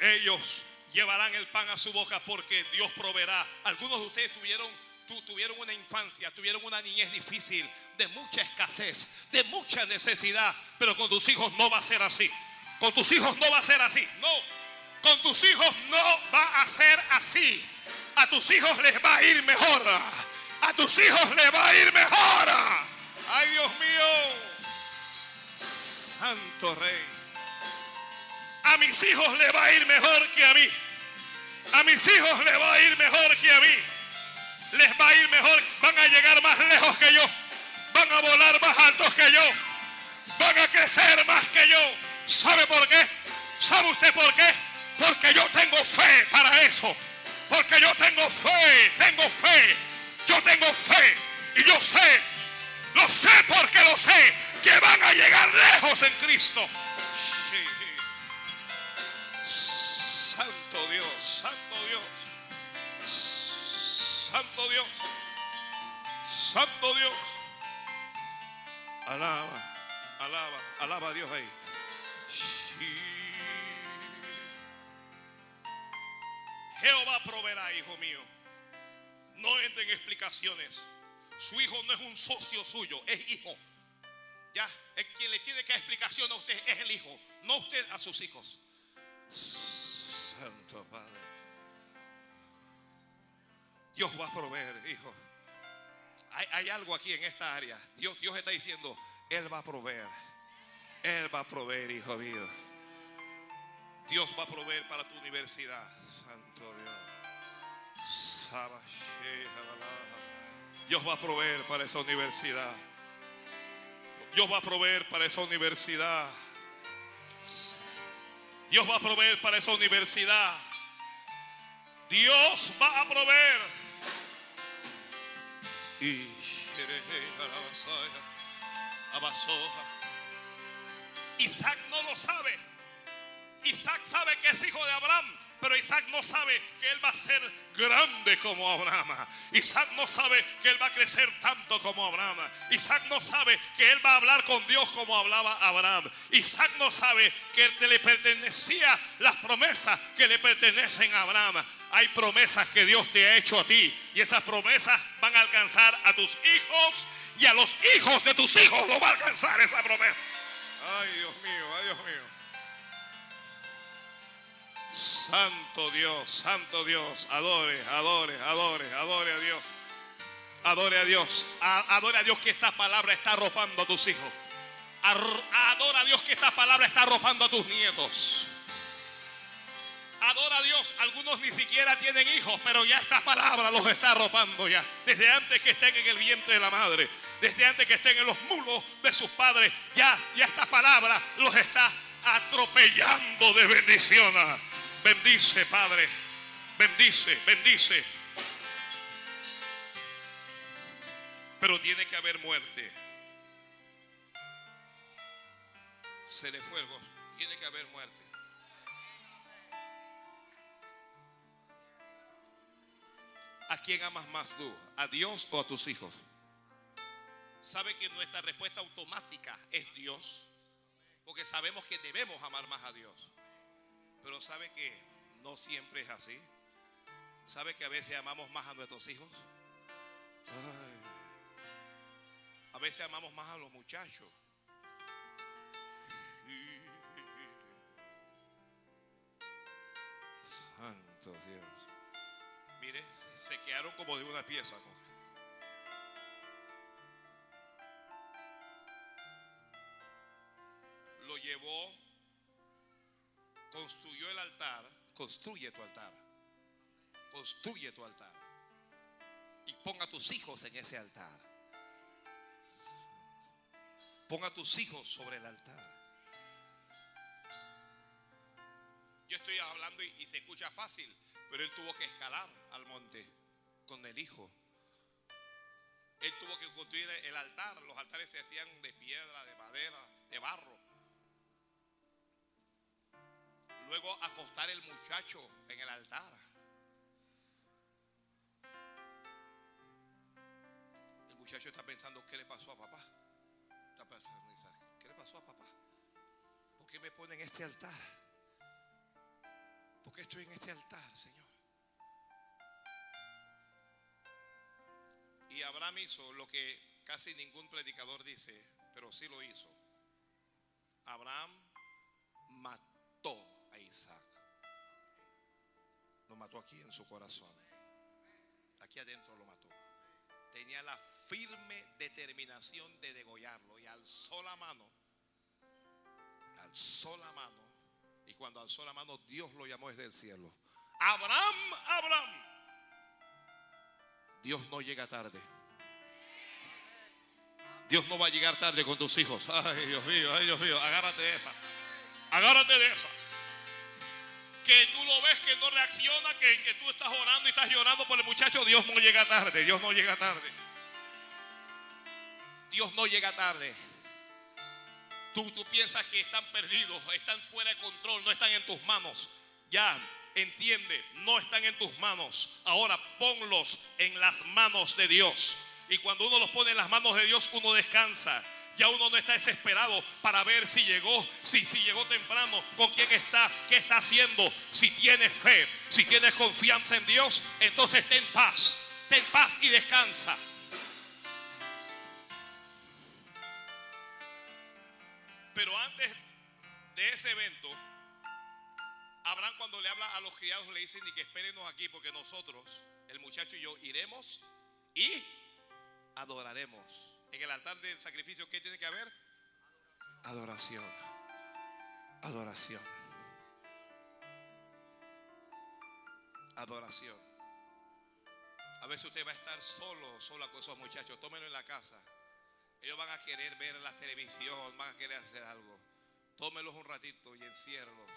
Ellos llevarán el pan a su boca porque Dios proveerá. Algunos de ustedes tuvieron, tu- tuvieron una infancia, tuvieron una niñez difícil, de mucha escasez, de mucha necesidad. Pero con tus hijos no va a ser así. Con tus hijos no va a ser así. No. Con tus hijos no va a ser así. A tus hijos les va a ir mejor. A tus hijos les va a ir mejor. Ay, Dios mío. Santo Rey. A mis hijos le va a ir mejor que a mí. A mis hijos le va a ir mejor que a mí. les va a ir mejor, van a llegar más lejos que yo, van a volar más altos que yo, van a crecer más que yo. ¿Sabe por qué? ¿Sabe usted por qué? Porque yo tengo fe para eso. Porque yo tengo fe, tengo fe, yo tengo fe y yo sé, lo sé porque lo sé, que van a llegar lejos en Cristo. Santo Dios, Santo Dios, Santo Dios, Santo Dios. Alaba, alaba, alaba a Dios ahí. Jehová proveerá, hijo mío. No entren en explicaciones. Su hijo no es un socio suyo, es hijo. Ya, el quien le tiene que dar explicación a usted es el hijo, no usted a sus hijos. Santo Padre. Dios va a proveer, hijo. Hay, hay algo aquí en esta área. Dios, Dios está diciendo, Él va a proveer. Él va a proveer, hijo mío. Dios va a proveer para tu universidad. Dios. Dios va a proveer para esa universidad. Dios va a proveer para esa universidad. Dios va a proveer para esa universidad. Dios va a proveer. Y Isaac no lo sabe. Isaac sabe que es hijo de Abraham. Pero Isaac no sabe que él va a ser grande como Abraham. Isaac no sabe que él va a crecer tanto como Abraham. Isaac no sabe que él va a hablar con Dios como hablaba Abraham. Isaac no sabe que le pertenecía las promesas que le pertenecen a Abraham. Hay promesas que Dios te ha hecho a ti y esas promesas van a alcanzar a tus hijos y a los hijos de tus hijos lo va a alcanzar esa promesa. Ay, Dios mío, ay, Dios mío. Santo Dios, Santo Dios, adore, adore, adore, adore a Dios. Adore a Dios, adore a Dios que esta palabra está arropando a tus hijos. Adora a Dios que esta palabra está arropando a tus nietos. Adora a Dios. Algunos ni siquiera tienen hijos, pero ya esta palabra los está arropando ya. Desde antes que estén en el vientre de la madre. Desde antes que estén en los mulos de sus padres. Ya, ya esta palabra los está atropellando de bendición. Bendice, Padre. Bendice, bendice. Pero tiene que haber muerte. Se le fue el gozo. Tiene que haber muerte. ¿A quién amas más tú? ¿A Dios o a tus hijos? ¿Sabe que nuestra respuesta automática es Dios? Porque sabemos que debemos amar más a Dios. Pero sabe que no siempre es así. ¿Sabe que a veces amamos más a nuestros hijos? A veces amamos más a los muchachos. Santo Dios. Mire, se quedaron como de una pieza. Lo llevó construyó el altar, construye tu altar. Construye tu altar. Y ponga a tus hijos en ese altar. Ponga a tus hijos sobre el altar. Yo estoy hablando y, se escucha fácil, pero él tuvo que escalar al monte con el hijo. Él tuvo que construir el altar. Los altares se hacían de piedra, de madera, de barro. Luego acostar el muchacho en el altar. El muchacho está pensando, ¿qué le pasó a papá? Está pensando, ¿qué le pasó a papá? ¿Por qué me ponen en este altar? ¿Por qué estoy en este altar, Señor? Y Abraham hizo lo que casi ningún predicador dice, pero sí lo hizo. Abraham mató Isaac. Lo mató aquí en su corazón. Aquí adentro lo mató. Tenía la firme determinación de degollarlo y alzó la mano. Alzó la mano. Y cuando alzó la mano, Dios lo llamó desde el cielo. Abraham, Abraham. Dios no llega tarde. Dios no va a llegar tarde con tus hijos. Ay, Dios mío, ay, Dios mío. Agárrate de esa. Agárrate de esa. Que tú lo ves que no reacciona, que, que tú estás orando y estás llorando por el muchacho. Dios no llega tarde. Dios no llega tarde. Dios no llega tarde. Tú, tú piensas que están perdidos, están fuera de control, no están en tus manos. Ya, entiende, no están en tus manos. Ahora ponlos en las manos de Dios. Y cuando uno los pone en las manos de Dios, uno descansa. Ya uno no está desesperado para ver si llegó, si, si llegó temprano, con quién está, qué está haciendo. Si tienes fe, si tienes confianza en Dios, entonces ten paz. Ten paz y descansa. Pero antes de ese evento, Abraham cuando le habla a los criados le dicen, ni que espérenos aquí porque nosotros, el muchacho y yo, iremos y adoraremos. En el altar del sacrificio, ¿qué tiene que haber? Adoración. Adoración. Adoración. A veces usted va a estar solo, sola con esos muchachos. Tómenlo en la casa. Ellos van a querer ver la televisión, van a querer hacer algo. Tómelos un ratito y enciérlos.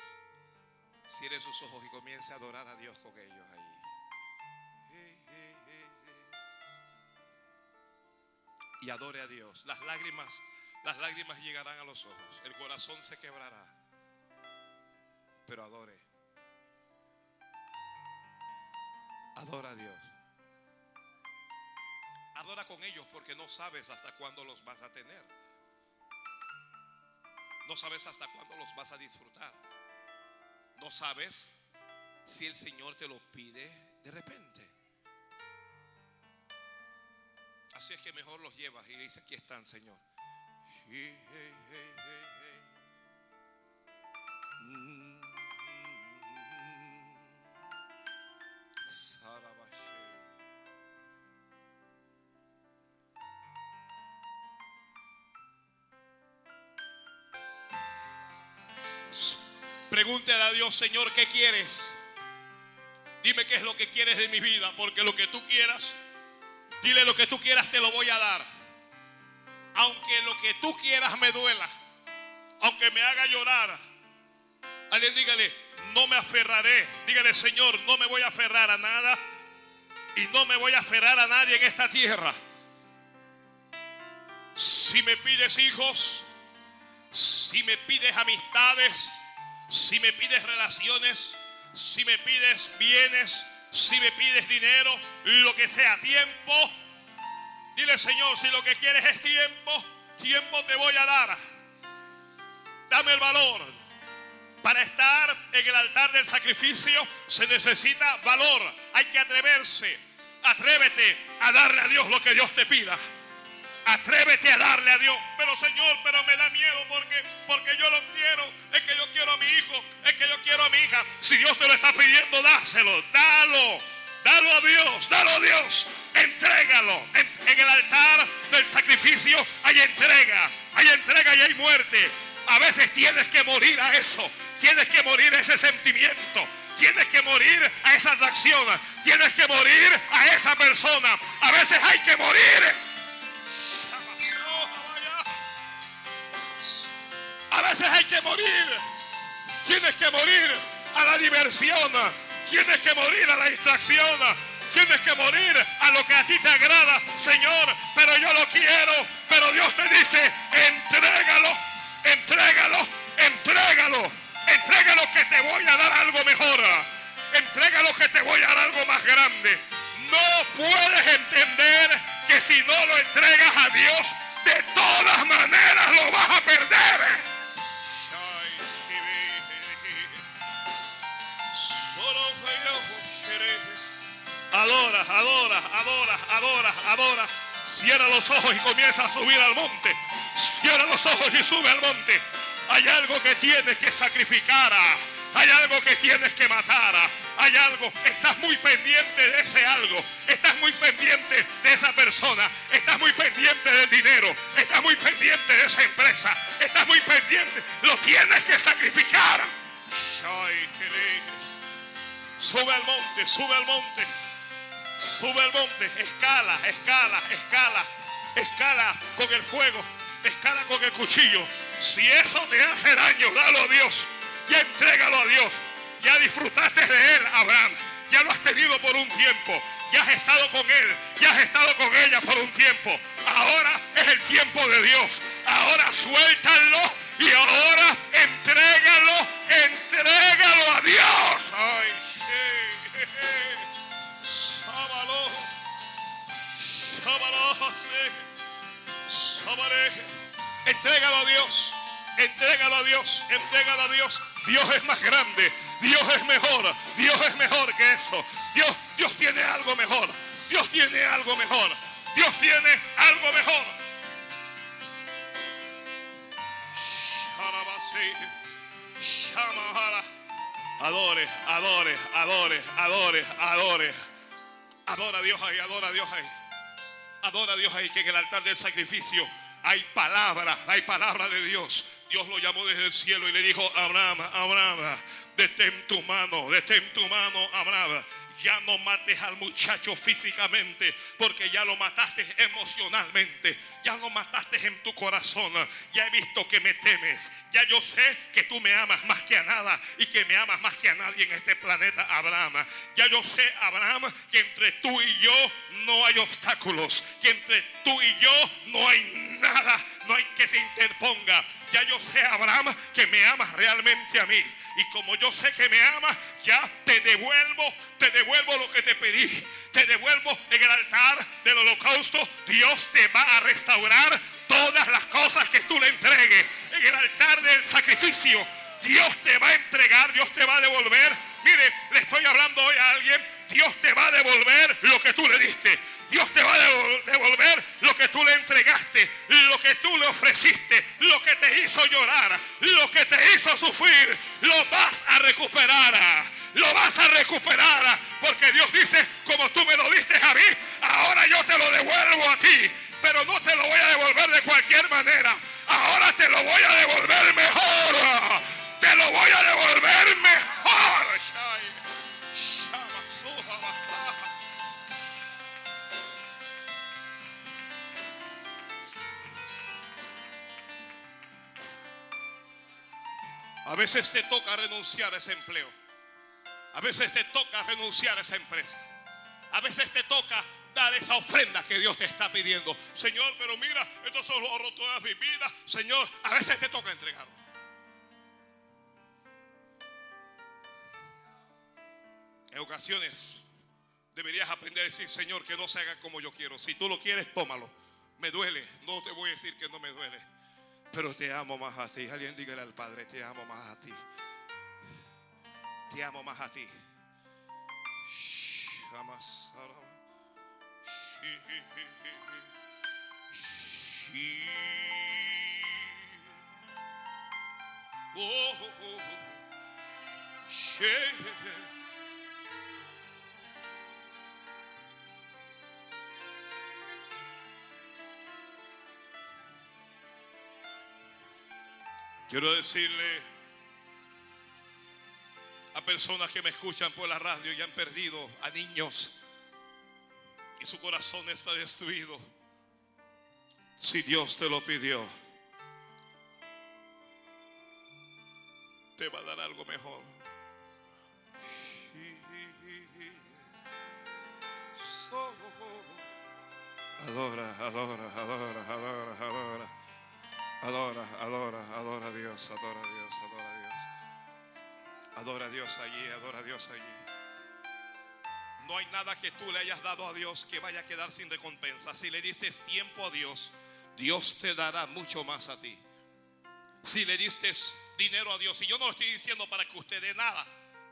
Cierre sus ojos y comience a adorar a Dios con ellos ahí. Y adore a Dios. Las lágrimas, las lágrimas llegarán a los ojos. El corazón se quebrará. Pero adore. Adora a Dios. Adora con ellos porque no sabes hasta cuándo los vas a tener. No sabes hasta cuándo los vas a disfrutar. No sabes si el Señor te lo pide de repente. Así es que mejor los llevas y le dices, aquí están, Señor. Pregúntale a Dios, Señor, ¿qué quieres? Dime qué es lo que quieres de mi vida, porque lo que tú quieras, dile lo que tú quieras, te lo voy a dar. Aunque lo que tú quieras me duela, aunque me haga llorar, alguien dígale, no me aferraré. Dígale, Señor, no me voy a aferrar a nada y no me voy a aferrar a nadie en esta tierra. Si me pides hijos, si me pides amistades, si me pides relaciones, si me pides bienes, si me pides dinero, lo que sea, tiempo. Dile, Señor, si lo que quieres es tiempo, tiempo te voy a dar. Dame el valor. Para estar en el altar del sacrificio se necesita valor. Hay que atreverse. Atrévete a darle a Dios lo que Dios te pida. Atrévete a darle a Dios. Pero Señor, pero me da miedo porque, porque yo lo quiero. Es que yo quiero a mi hijo. Es que yo quiero a mi hija. Si Dios te lo está pidiendo, dáselo. Dalo. Dalo a Dios. Dalo a Dios. Entrégalo. En, en el altar del sacrificio hay entrega. Hay entrega y hay muerte. A veces tienes que morir a eso. Tienes que morir a ese sentimiento. Tienes que morir a esa atracción. Tienes que morir a esa persona. A veces hay que morir. A veces hay que morir. Tienes que morir a la diversión. Tienes que morir a la distracción. Tienes que morir a lo que a ti te agrada, Señor. Pero yo lo quiero. Pero Dios te dice, entrégalo, entrégalo, entrégalo. Entrégalo que te voy a dar algo mejor. Entrégalo que te voy a dar algo más grande. No puedes entender que si no lo entregas a Dios, de todas maneras lo vas a perder. Adora, adora, adora, adora, adora. Cierra los ojos y comienza a subir al monte. Cierra los ojos y sube al monte. Hay algo que tienes que sacrificar. Hay algo que tienes que matar. Hay algo. Estás muy pendiente de ese algo. Estás muy pendiente de esa persona. Estás muy pendiente del dinero. Estás muy pendiente de esa empresa. Estás muy pendiente. Lo tienes que sacrificar. Sube al monte, sube al monte. Sube al monte, escala, escala, escala, escala con el fuego, escala con el cuchillo. Si eso te hace daño, dalo a Dios. Ya entrégalo a Dios. Ya disfrutaste de él, Abraham. Ya lo has tenido por un tiempo. Ya has estado con él. Ya has estado con ella por un tiempo. Ahora es el tiempo de Dios. Ahora suéltalo y ahora entrégalo, entrégalo a Dios. Ay, Sábalo. Sábalo, sí. Sábale. Entrégalo a Dios. Entrégalo a Dios. Entrégalo a Dios. Dios es más grande. Dios es mejor. Dios es mejor que eso. Dios, Dios tiene algo mejor. Dios tiene algo mejor. Dios tiene algo mejor. Adore, adore, adore, adore, adore. Adora a Dios ahí, adora a Dios ahí. Adora a Dios ahí, que en el altar del sacrificio hay palabra, hay palabra de Dios. Dios lo llamó desde el cielo y le dijo, Abraham, Abraham, detén tu mano, detén tu mano, Abraham. Ya no mates al muchacho físicamente, porque ya lo mataste emocionalmente. Ya lo mataste en tu corazón. Ya he visto que me temes. Ya yo sé que tú me amas más que a nada y que me amas más que a nadie en este planeta, Abraham. Ya yo sé, Abraham, que entre tú y yo no hay obstáculos. Que entre tú y yo no hay nada, no hay que se interponga. Ya yo sé, Abraham, que me amas realmente a mí. Y como yo sé que me amas, ya te devuelvo, te devuelvo lo que te pedí. Te devuelvo en el altar del holocausto. Dios te va a restaurar todas las cosas que tú le entregues. En el altar del sacrificio, Dios te va a entregar, Dios te va a devolver. Mire, le estoy hablando hoy a alguien. Dios te va a devolver lo que tú le diste. Dios te va a devolver lo que tú le entregaste, lo que tú le ofreciste, lo que te hizo llorar, lo que te hizo sufrir. Lo vas a recuperar. Lo vas a recuperar. Porque Dios dice, como tú me lo diste a mí, ahora yo te lo devuelvo a ti. Pero no te lo voy a devolver veces te toca renunciar a ese empleo. A veces te toca renunciar a esa empresa. A veces te toca dar esa ofrenda que Dios te está pidiendo. Señor, pero mira, esto son los toda mi vida. Señor, a veces te toca entregarlo. En ocasiones deberías aprender a decir, Señor, que no se haga como yo quiero. Si tú lo quieres, tómalo. Me duele. No te voy a decir que no me duele. Pero te amo más a ti. Alguien dígale al Padre, te amo más a ti. Te amo más a ti. Jamás. Oh, oh, oh. Quiero decirle a personas que me escuchan por la radio y han perdido a niños y su corazón está destruido. Si Dios te lo pidió, te va a dar algo mejor. Adora, adora, adora, adora, adora. Adora, adora, adora a Dios, adora a Dios, adora a Dios. Adora a Dios allí, adora a Dios allí. No hay nada que tú le hayas dado a Dios que vaya a quedar sin recompensa. Si le dices tiempo a Dios, Dios te dará mucho más a ti. Si le diste dinero a Dios, y yo no lo estoy diciendo para que usted dé nada,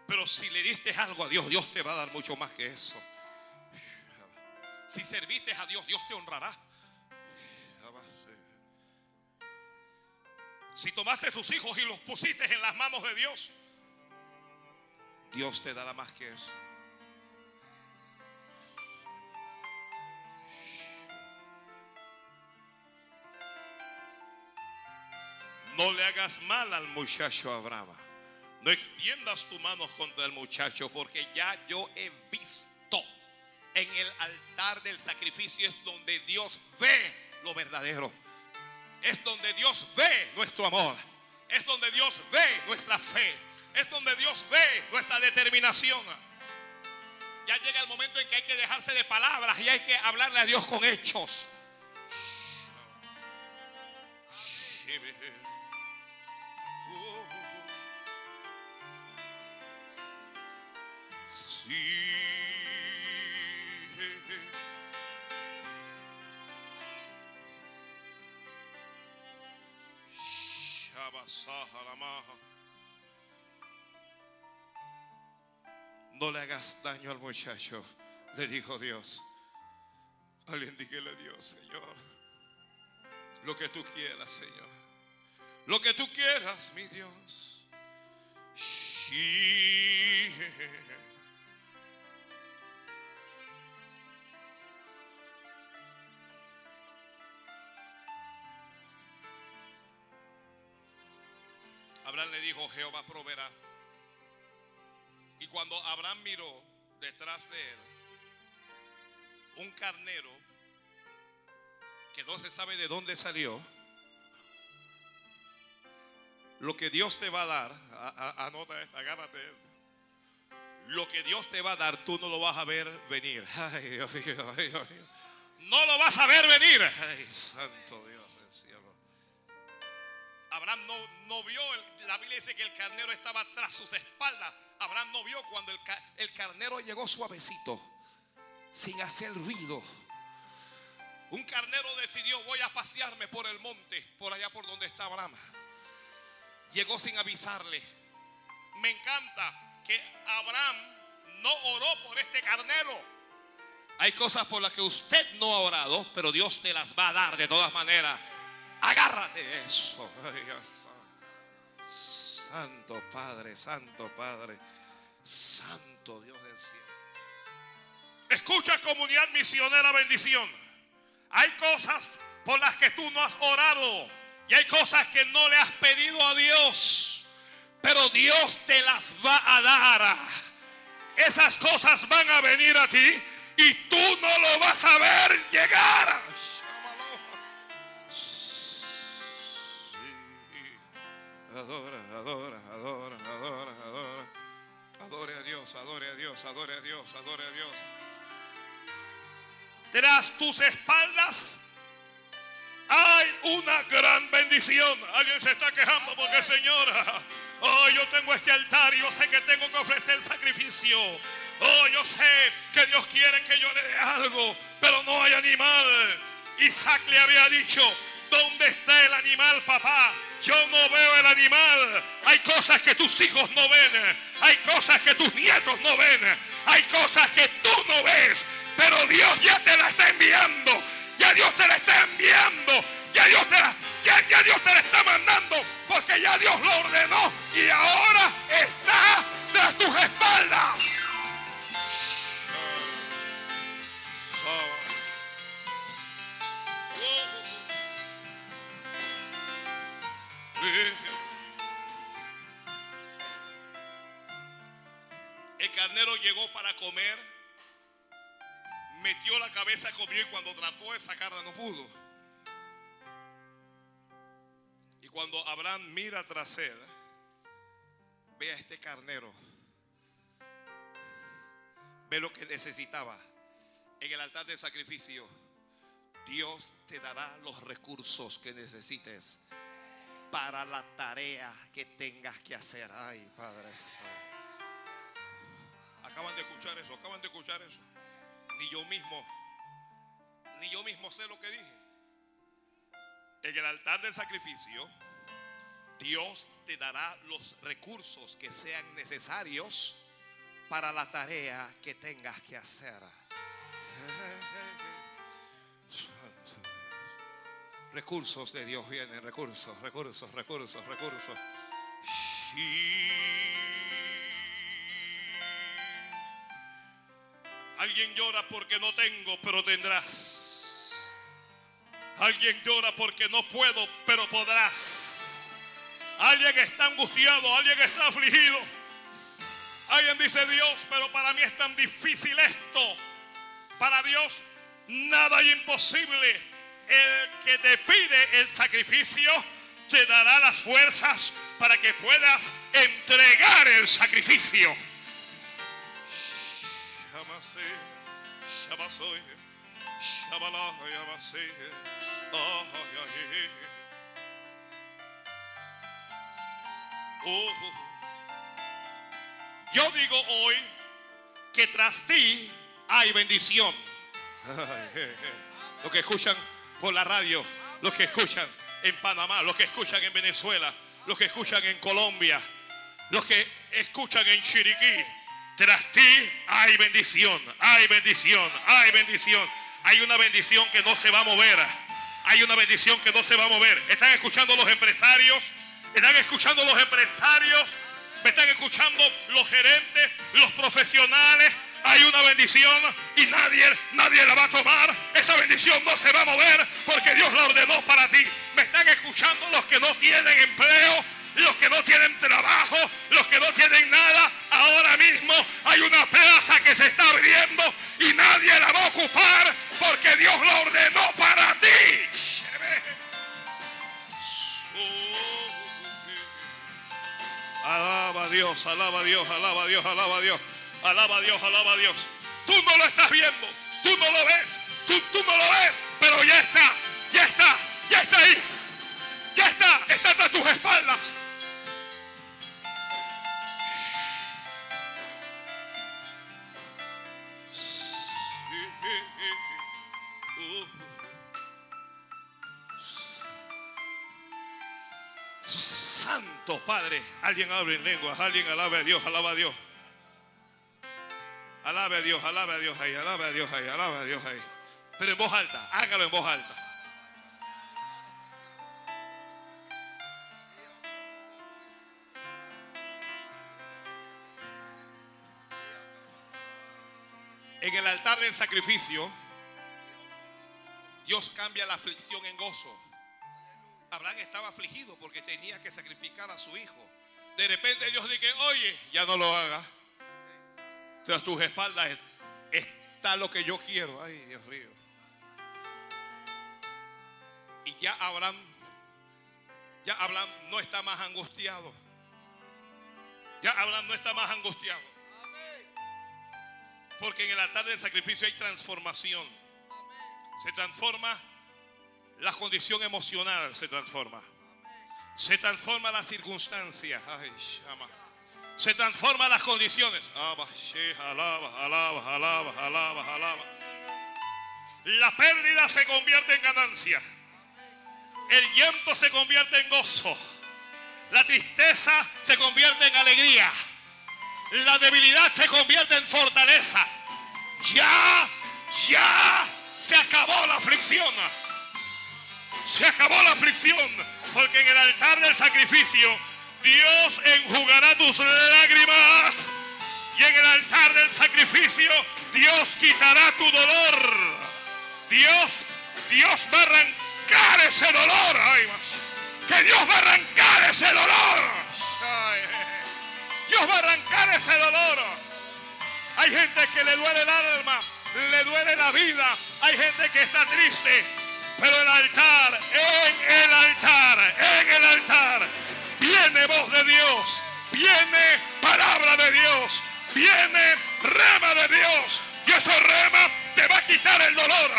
pero si le diste algo a Dios, Dios te va a dar mucho más que eso. Si serviste a Dios, Dios te honrará. Si tomaste tus hijos y los pusiste en las manos de Dios, Dios te dará más que eso. No le hagas mal al muchacho Abraham. No extiendas tus manos contra el muchacho porque ya yo he visto En el altar del sacrificio es donde Dios ve lo verdadero. Es donde Dios ve nuestro amor. Es donde Dios ve nuestra fe. Es donde Dios ve nuestra determinación. Ya llega el momento en que hay que dejarse de palabras y hay que hablarle a Dios con hechos. No le hagas daño al muchacho, le dijo Dios. Alguien dígale a Dios, Señor, lo que tú quieras, Señor. Lo que tú quieras, mi Dios. Jehová proveerá. Y cuando Abraham miró detrás de él, un carnero que no se sabe de dónde salió, lo que Dios te va a dar, anota esta, agárrate. Lo que Dios te va a dar, tú no lo vas a ver venir. <laughs> No lo vas a ver venir. Santo Dios del cielo. Abraham no, no vio, la Biblia dice que el carnero estaba tras sus espaldas. Abraham no vio cuando el, el carnero llegó suavecito, sin hacer ruido. Un carnero decidió, voy a pasearme por el monte, por allá por donde está Abraham. Llegó sin avisarle. Me encanta que Abraham no oró por este carnero. Hay cosas por las que usted no ha orado, pero Dios te las va a dar de todas maneras. Agárrate eso. Santo Padre, Santo Padre, Santo Dios del cielo. Escucha comunidad misionera bendición. Hay cosas por las que tú no has orado y hay cosas que no le has pedido a Dios, pero Dios te las va a dar. Esas cosas van a venir a ti y tú no lo vas a ver llegar. Adora, adora, adora, adora, adora. Adore a Dios, adore a Dios, adore a Dios, adore a Dios. Tras tus espaldas hay una gran bendición. Alguien se está quejando porque, Señora, <laughs> oh, yo tengo este altar y yo sé que tengo que ofrecer sacrificio. Oh, yo sé que Dios quiere que yo le dé algo, pero no hay animal. Isaac le había dicho, ¿dónde está el animal, papá? Yo no veo el animal. Hay cosas que tus hijos no ven. Hay cosas que tus nietos no ven. Hay cosas que tú no ves. Pero Dios ya te la está enviando. Ya Dios te la está enviando. Ya Dios te la, ya, Dios te la está mandando. Porque ya Dios lo ordenó. Y ahora está tras tus espaldas. El carnero llegó para comer, metió la cabeza, comió y cuando trató de sacarla no pudo. Y cuando Abraham mira tras él, ve a este carnero, ve lo que necesitaba en el altar del sacrificio. Dios te dará los recursos que necesites para la tarea que tengas que hacer. Ay, Padre. Acaban de escuchar eso, acaban de escuchar eso. Ni yo mismo, ni yo mismo sé lo que dije. En el altar del sacrificio, Dios te dará los recursos que sean necesarios para la tarea que tengas que hacer. Recursos de Dios vienen, recursos, recursos, recursos, recursos. Alguien llora porque no tengo, pero tendrás. Alguien llora porque no puedo, pero podrás. Alguien está angustiado, alguien está afligido. Alguien dice Dios, pero para mí es tan difícil esto. Para Dios nada es imposible. El que te pide el sacrificio te dará las fuerzas para que puedas entregar el sacrificio. Yo digo hoy que tras ti hay bendición. <laughs> Los que escuchan por la radio, los que escuchan en Panamá, los que escuchan en Venezuela, los que escuchan en Colombia, los que escuchan en Chiriquí. Tras ti hay bendición, hay bendición, hay bendición. Hay una bendición que no se va a mover. Hay una bendición que no se va a mover. Están escuchando los empresarios, están escuchando los empresarios, me están escuchando los gerentes, los profesionales, hay una bendición y nadie, nadie la va a tomar. Esa bendición no se va a mover porque Dios la ordenó para ti. Me están escuchando los que no tienen empleo, los que no tienen trabajo, los que no tienen nada. Ahora mismo hay una plaza que se está abriendo y nadie la va a ocupar porque Dios la ordenó para ti. Alaba a Dios, alaba a Dios, alaba a Dios, alaba a Dios. Alaba a Dios, alaba a Dios. Tú no lo estás viendo, tú no lo ves, tú, tú no lo ves, pero ya está, ya está, ya está ahí. Ya está, está a tus espaldas. Santo Padre, alguien abre en lenguas, alguien alaba a Dios, alaba a Dios. Alabe a Dios, alabe a Dios ahí, alabe a Dios ahí, alabe a Dios ahí. Pero en voz alta, hágalo en voz alta. En el altar del sacrificio, Dios cambia la aflicción en gozo. Abraham estaba afligido porque tenía que sacrificar a su hijo. De repente Dios dice, oye, ya no lo haga. Tras tus espaldas está lo que yo quiero. Ay, Dios mío. Y ya Abraham, ya Abraham no está más angustiado. Ya Abraham no está más angustiado. Porque en el altar del sacrificio hay transformación. Se transforma la condición emocional, se transforma. Se transforma la circunstancia. Ay, llama se transforman las condiciones. Alaba, alaba, alaba, alaba, alaba. La pérdida se convierte en ganancia. El llanto se convierte en gozo. La tristeza se convierte en alegría. La debilidad se convierte en fortaleza. Ya, ya se acabó la aflicción. Se acabó la aflicción. Porque en el altar del sacrificio Dios enjugará tus lágrimas y en el altar del sacrificio Dios quitará tu dolor. Dios, Dios va a arrancar ese dolor. que Dios va a arrancar ese dolor. Dios va a arrancar ese dolor. Hay gente que le duele el alma, le duele la vida. Hay gente que está triste. Pero el altar, en el altar, en el altar viene voz de Dios, viene palabra de Dios, viene rema de Dios. Y ese rema te va a quitar el dolor.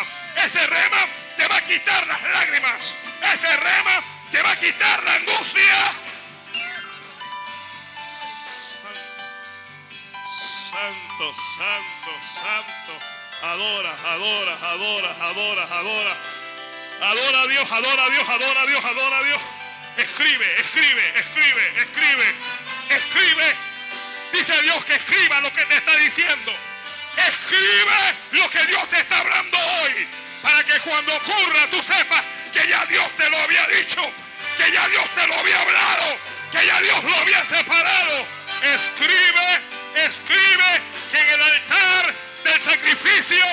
Ese rema te va a quitar las lágrimas. Ese rema te va a quitar la angustia. Santo, santo, santo. Adora, adora, adora, adora, adora. Adora a Dios, adora a Dios, adora a Dios, adora a Dios. Escribe, escribe, escribe, escribe, escribe. Dice Dios que escriba lo que te está diciendo. Escribe lo que Dios te está hablando hoy. Para que cuando ocurra tú sepas que ya Dios te lo había dicho. Que ya Dios te lo había hablado. Que ya Dios lo había separado. Escribe, escribe que en el altar del sacrificio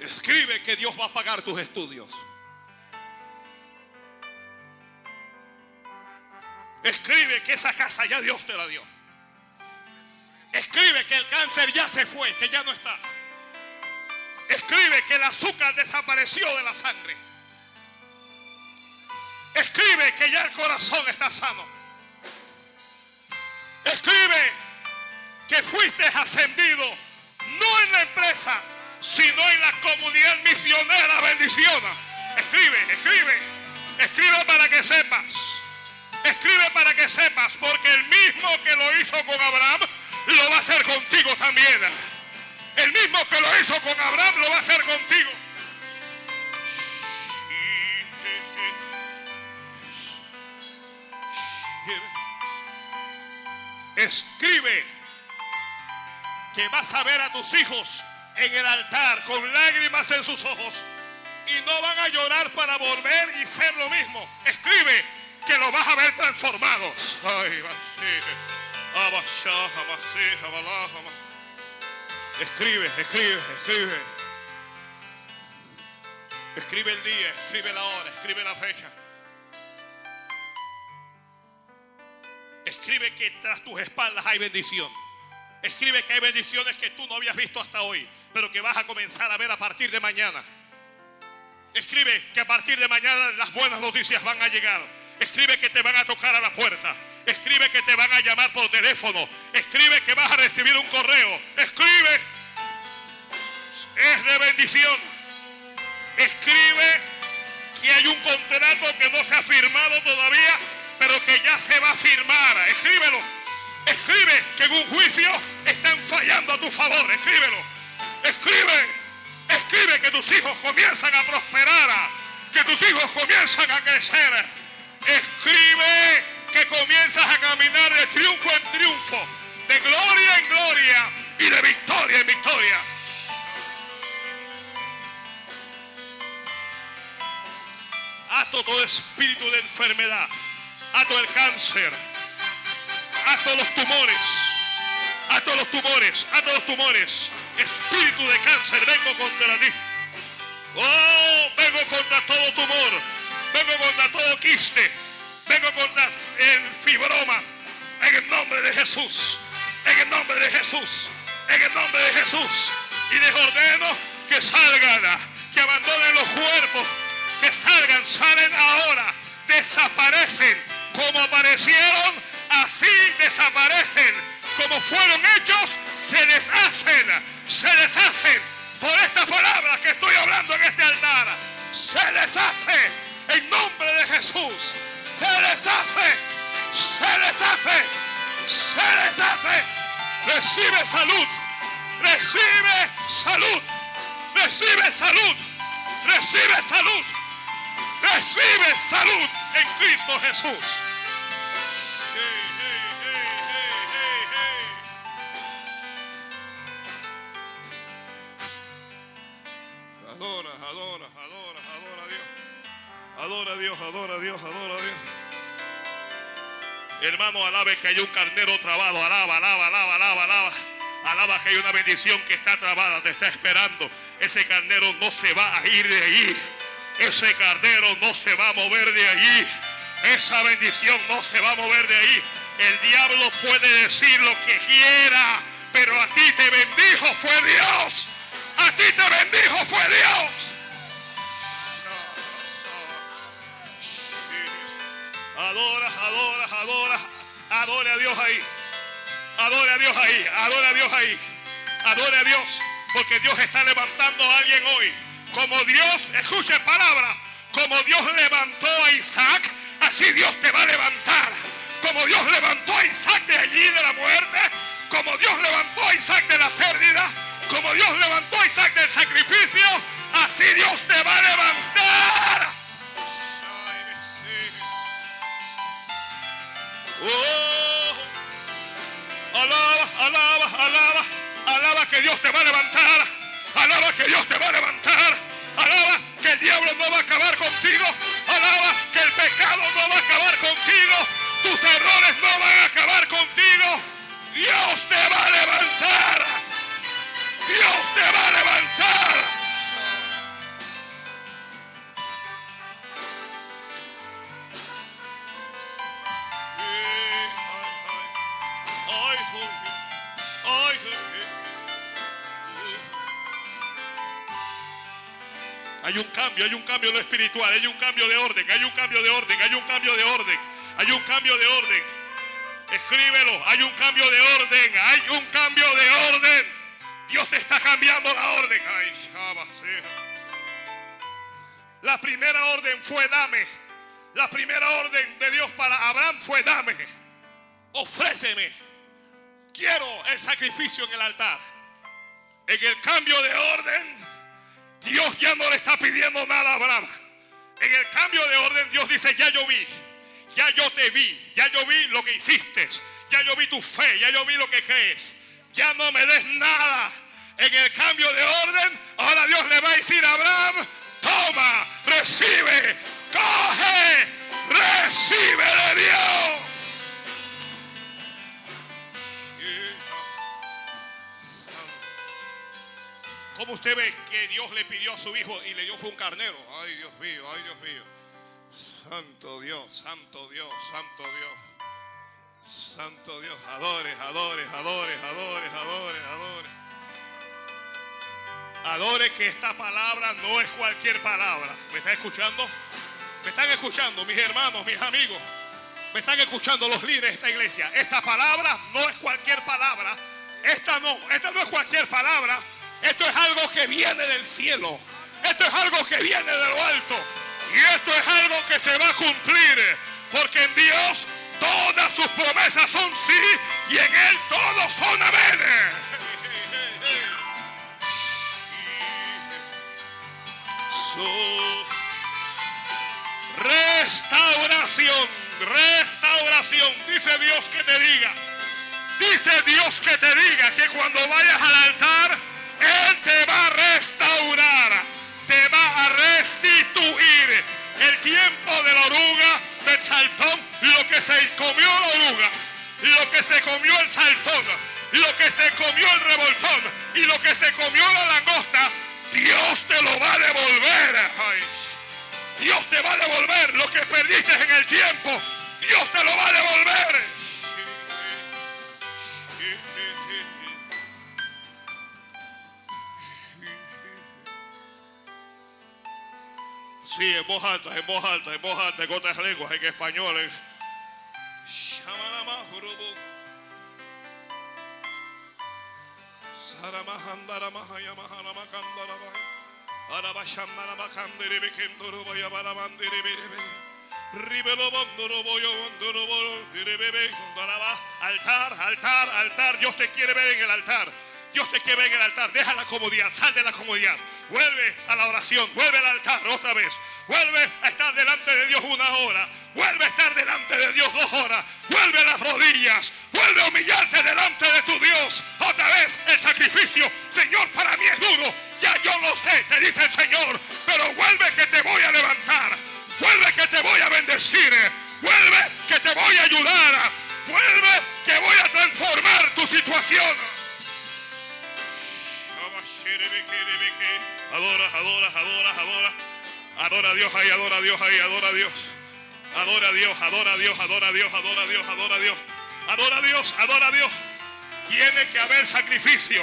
Escribe que Dios va a pagar tus estudios. Escribe que esa casa ya Dios te la dio. Escribe que el cáncer ya se fue, que ya no está. Escribe que el azúcar desapareció de la sangre. Escribe que ya el corazón está sano. Escribe que fuiste ascendido no en la empresa, sino en la comunidad misionera bendiciona. Escribe, escribe, escribe para que sepas. Escribe para que sepas, porque el mismo que lo hizo con Abraham, lo va a hacer contigo también. El mismo que lo hizo con Abraham, lo va a hacer contigo. Escribe que vas a ver a tus hijos en el altar con lágrimas en sus ojos y no van a llorar para volver y ser lo mismo. Escribe que lo vas a ver transformado. Escribe, escribe, escribe. Escribe el día, escribe la hora, escribe la fecha. Escribe que tras tus espaldas hay bendición. Escribe que hay bendiciones que tú no habías visto hasta hoy, pero que vas a comenzar a ver a partir de mañana. Escribe que a partir de mañana las buenas noticias van a llegar. Escribe que te van a tocar a la puerta. Escribe que te van a llamar por teléfono. Escribe que vas a recibir un correo. Escribe. Es de bendición. Escribe que hay un contrato que no se ha firmado todavía, pero que ya se va a firmar. Escríbelo. Escribe que en un juicio están fallando a tu favor. Escríbelo. Escribe. Escribe que tus hijos comienzan a prosperar. Que tus hijos comienzan a crecer. Escribe que comienzas a caminar de triunfo en triunfo. De gloria en gloria. Y de victoria en victoria. Ato todo espíritu de enfermedad. Ato el cáncer. Ato los tumores. Ato los tumores. Ato los tumores. Espíritu de cáncer. Vengo contra ti. Oh, vengo contra todo tumor. Vengo contra todo quiste. Vengo contra el fibroma. En el nombre de Jesús. En el nombre de Jesús. En el nombre de Jesús. Y les ordeno que salgan. Que abandonen los cuerpos. Que salgan. Salen ahora. Desaparecen. Como aparecieron. Así desaparecen. Como fueron hechos. Se deshacen. Se deshacen. Por estas palabras que estoy hablando en este altar. Se deshace. En nombre de Jesús. Se deshace. Se deshace. Se deshace. Recibe salud. Recibe salud. Recibe salud. Recibe salud. Recibe salud en Cristo Jesús. Adora, adora, adora, adora a Dios. Adora a Dios, adora Dios, adora Dios. Hermano, alabe que hay un carnero trabado. Alaba, alaba, alaba, alaba, alaba. Alaba que hay una bendición que está trabada, te está esperando. Ese carnero no se va a ir de allí. Ese carnero no se va a mover de allí. Esa bendición no se va a mover de ahí. El diablo puede decir lo que quiera, pero a ti te bendijo fue Dios. A ti te bendijo fue Dios. Adora, adora, adora, adore a Dios ahí. Adore a Dios ahí, adore a Dios ahí. Adore a Dios, porque Dios está levantando a alguien hoy. Como Dios, escuche palabra, como Dios levantó a Isaac, así Dios te va a levantar. Como Dios levantó a Isaac de allí de la muerte, como Dios levantó a Isaac de la pérdida, como Dios levantó a Isaac del sacrificio, así Dios te va a levantar. Oh, alaba, alaba, alaba, alaba que Dios te va a levantar. Alaba que Dios te va a levantar. No va a acabar contigo. Tus errores no van a acabar contigo. Dios te va a levantar. Hay un cambio en lo espiritual, hay un cambio de orden, hay un cambio de orden, hay un cambio de orden, hay un cambio de orden. Escríbelo, hay un cambio de orden, hay un cambio de orden. Dios te está cambiando la orden. Ay. La primera orden fue dame. La primera orden de Dios para Abraham fue dame. Ofréceme. Quiero el sacrificio en el altar. En el cambio de orden, Dios ya no le está pidiendo nada a Abraham. En el cambio de orden, Dios dice, ya yo vi, ya yo te vi, ya yo vi lo que hiciste, ya yo vi tu fe, ya yo vi lo que crees. Ya no me des nada. En el cambio de orden, ahora Dios le va a decir a Abraham, toma, recibe, coge, recibe de Dios. ¿Cómo usted ve que Dios le pidió a su hijo y le dio fue un carnero? Ay, Dios mío, ay, Dios mío. Santo Dios, santo Dios, santo Dios. Santo Dios, adores, adores, adores, adores, adores, adores. Adore que esta palabra no es cualquier palabra. ¿Me están escuchando? ¿Me están escuchando, mis hermanos, mis amigos? ¿Me están escuchando los líderes de esta iglesia? Esta palabra no es cualquier palabra. Esta no, esta no es cualquier palabra. Esto es algo que viene del cielo. Esto es algo que viene de lo alto. Y esto es algo que se va a cumplir. Porque en Dios todas sus promesas son sí y en Él todos son amén. Restauración, restauración. Dice Dios que te diga. Dice Dios que te diga que cuando vayas al altar, te va a restaurar, te va a restituir el tiempo de la oruga, del saltón, lo que se comió la oruga, lo que se comió el saltón, lo que se comió el revoltón y lo que se comió la langosta, Dios te lo va a devolver. Dios te va a devolver lo que perdiste en el tiempo. Dios te lo va a devolver. Sí, en voz alta, en voz alta, en voz alta, en otras lenguas, en español. En... Altar, altar, altar. Dios te quiere ver en el altar. Dios te quiere ver en el altar. Deja la comodidad, sal de la comodidad. Vuelve a la oración, vuelve al altar otra vez. Vuelve a estar delante de Dios una hora. Vuelve a estar delante de Dios dos horas. Vuelve a las rodillas. Vuelve a humillarte delante de tu Dios. Otra vez el sacrificio. Señor, para mí es duro. Ya yo lo sé, te dice el Señor. Pero vuelve que te voy a levantar. Vuelve que te voy a bendecir. Vuelve que te voy a ayudar. Vuelve que voy a transformar tu situación. Adora, adora, adora, adora. Adora a Dios ahí, adora a Dios ahí, adora a Dios. Adora a Dios, adora a Dios, adora a Dios, adora a Dios, adora a Dios. Adora a Dios, adora a Dios. Tiene que haber sacrificio.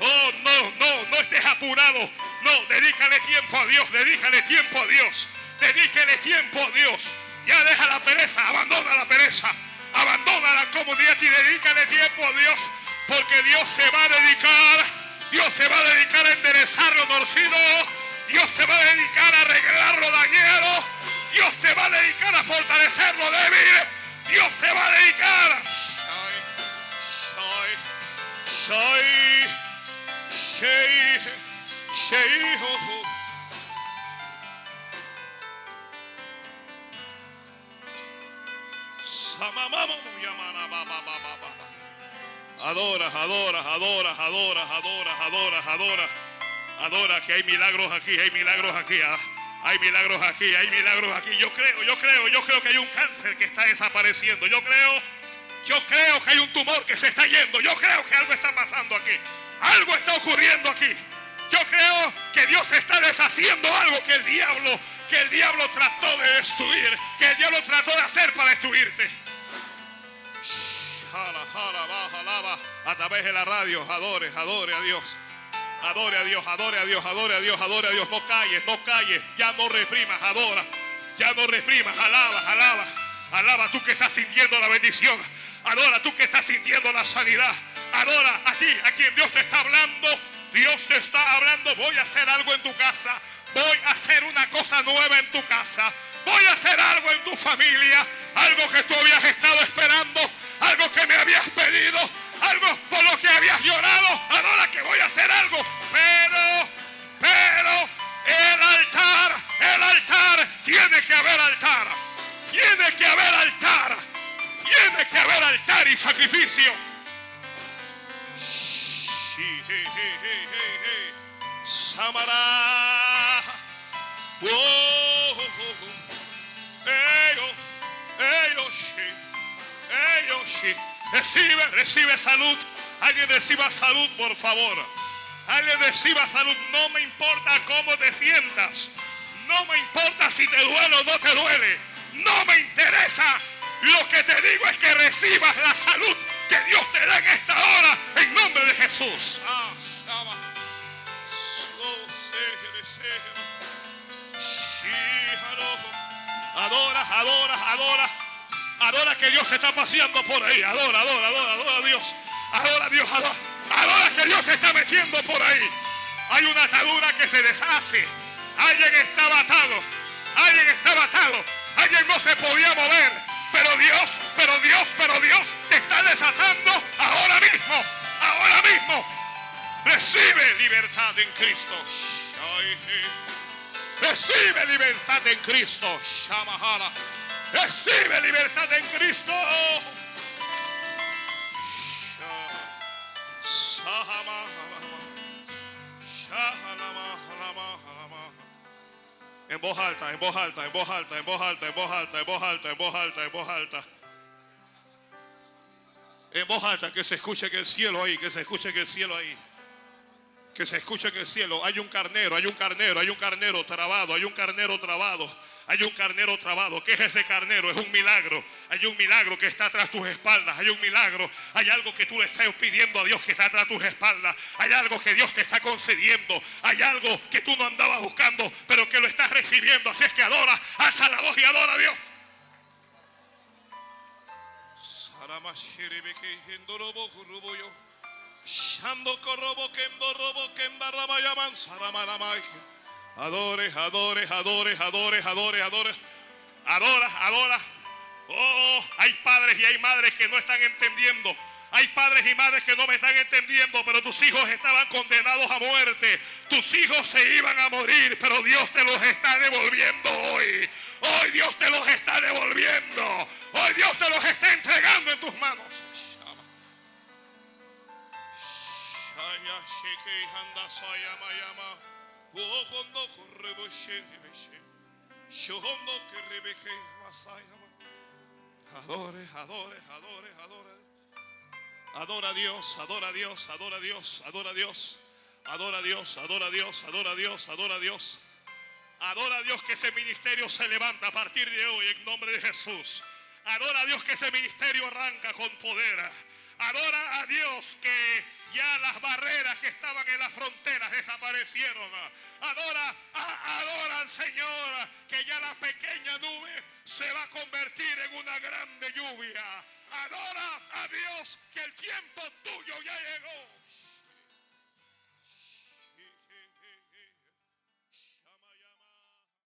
Oh, no, no, no estés apurado. No, dedícale tiempo a Dios, dedícale tiempo a Dios. Dedícale tiempo a Dios. Ya deja la pereza, abandona la pereza. Abandona la comodidad y dedícale tiempo a Dios. Porque Dios se va a dedicar. Dios se va a dedicar a enderezar lo torcido. Dios se va a dedicar a arreglar lo dañado. Dios se va a dedicar a fortalecer lo débil. Dios se va a dedicar. Adoras, adoras, adoras, adoras, adoras, adoras, adoras. Adora que hay milagros aquí, hay milagros aquí. ah. Hay milagros aquí, hay milagros aquí. Yo creo, yo creo, yo creo que hay un cáncer que está desapareciendo. Yo creo, yo creo que hay un tumor que se está yendo. Yo creo que algo está pasando aquí. Algo está ocurriendo aquí. Yo creo que Dios está deshaciendo algo que el diablo, que el diablo trató de destruir, que el diablo trató de hacer para destruirte. Jala, jala, baja, lava, a través de la radio, adore, adore a Dios. Adore a Dios, adore a Dios, adore a Dios, adore a Dios. No calles, no calles. Ya no reprimas, adora. Ya no reprimas, alaba, alaba. Alaba tú que estás sintiendo la bendición. Adora tú que estás sintiendo la sanidad. Adora a ti, a quien Dios te está hablando. Dios te está hablando. Voy a hacer algo en tu casa. Voy a hacer una cosa nueva en tu casa. Voy a hacer algo en tu familia. Algo que tú habías estado esperando. Algo que me habías pedido algo por lo que habías llorado. Ahora que voy a hacer algo. Pero, pero, el altar, el altar, tiene que haber altar. Tiene que haber altar. Tiene que haber altar y sacrificio. Samara. Ellos, ellos, ellos, Recibe, recibe salud. Alguien reciba salud, por favor. Alguien reciba salud. No me importa cómo te sientas. No me importa si te duele o no te duele. No me interesa. Lo que te digo es que recibas la salud que Dios te da en esta hora. En nombre de Jesús. Ah, adora, adora, adora. Que Dios se está paseando por ahí. Adora, adora, adora, adora a Dios. Adora a Dios, adora. Adora que Dios se está metiendo por ahí. Hay una atadura que se deshace. Alguien está atado. Alguien está atado. Alguien no se podía mover. Pero Dios, pero Dios, pero Dios te está desatando ahora mismo. Ahora mismo. Recibe libertad en Cristo. Recibe libertad en Cristo. Shamahala. Recibe libertad en Cristo. En voz alta, en voz alta, en voz alta, en voz alta, en voz alta, en voz alta, en voz alta, en voz alta. En voz alta, que se escuche que el cielo ahí, que se escuche que el cielo ahí. Que se escuche que el cielo. Hay un carnero, hay un carnero, hay un carnero trabado, hay un carnero trabado. Hay un carnero trabado. ¿Qué es ese carnero? Es un milagro. Hay un milagro que está tras tus espaldas. Hay un milagro. Hay algo que tú le estás pidiendo a Dios que está tras tus espaldas. Hay algo que Dios te está concediendo. Hay algo que tú no andabas buscando, pero que lo estás recibiendo. Así es que adora, alza la voz y adora a Dios. Adores, adores, adores, adores, adores, adores. Adora, adora. Oh, hay padres y hay madres que no están entendiendo. Hay padres y madres que no me están entendiendo, pero tus hijos estaban condenados a muerte. Tus hijos se iban a morir, pero Dios te los está devolviendo hoy. Hoy Dios te los está devolviendo. Hoy Dios te los está entregando en tus manos. Adore, adore, adore, adore. Adora a Dios, adora a Dios, adora a Dios, adora a Dios. Adora a Dios, adora a Dios, adora a Dios, adora a Dios. Adora a Dios que ese ministerio se levanta a partir de hoy en nombre de Jesús. Adora a Dios que ese ministerio arranca con poder. Adora a Dios que ya las barreras que estaban en las fronteras desaparecieron. Adora, adora al Señor que ya la pequeña nube se va a convertir en una grande lluvia. Adora a Dios que el tiempo tuyo ya llegó.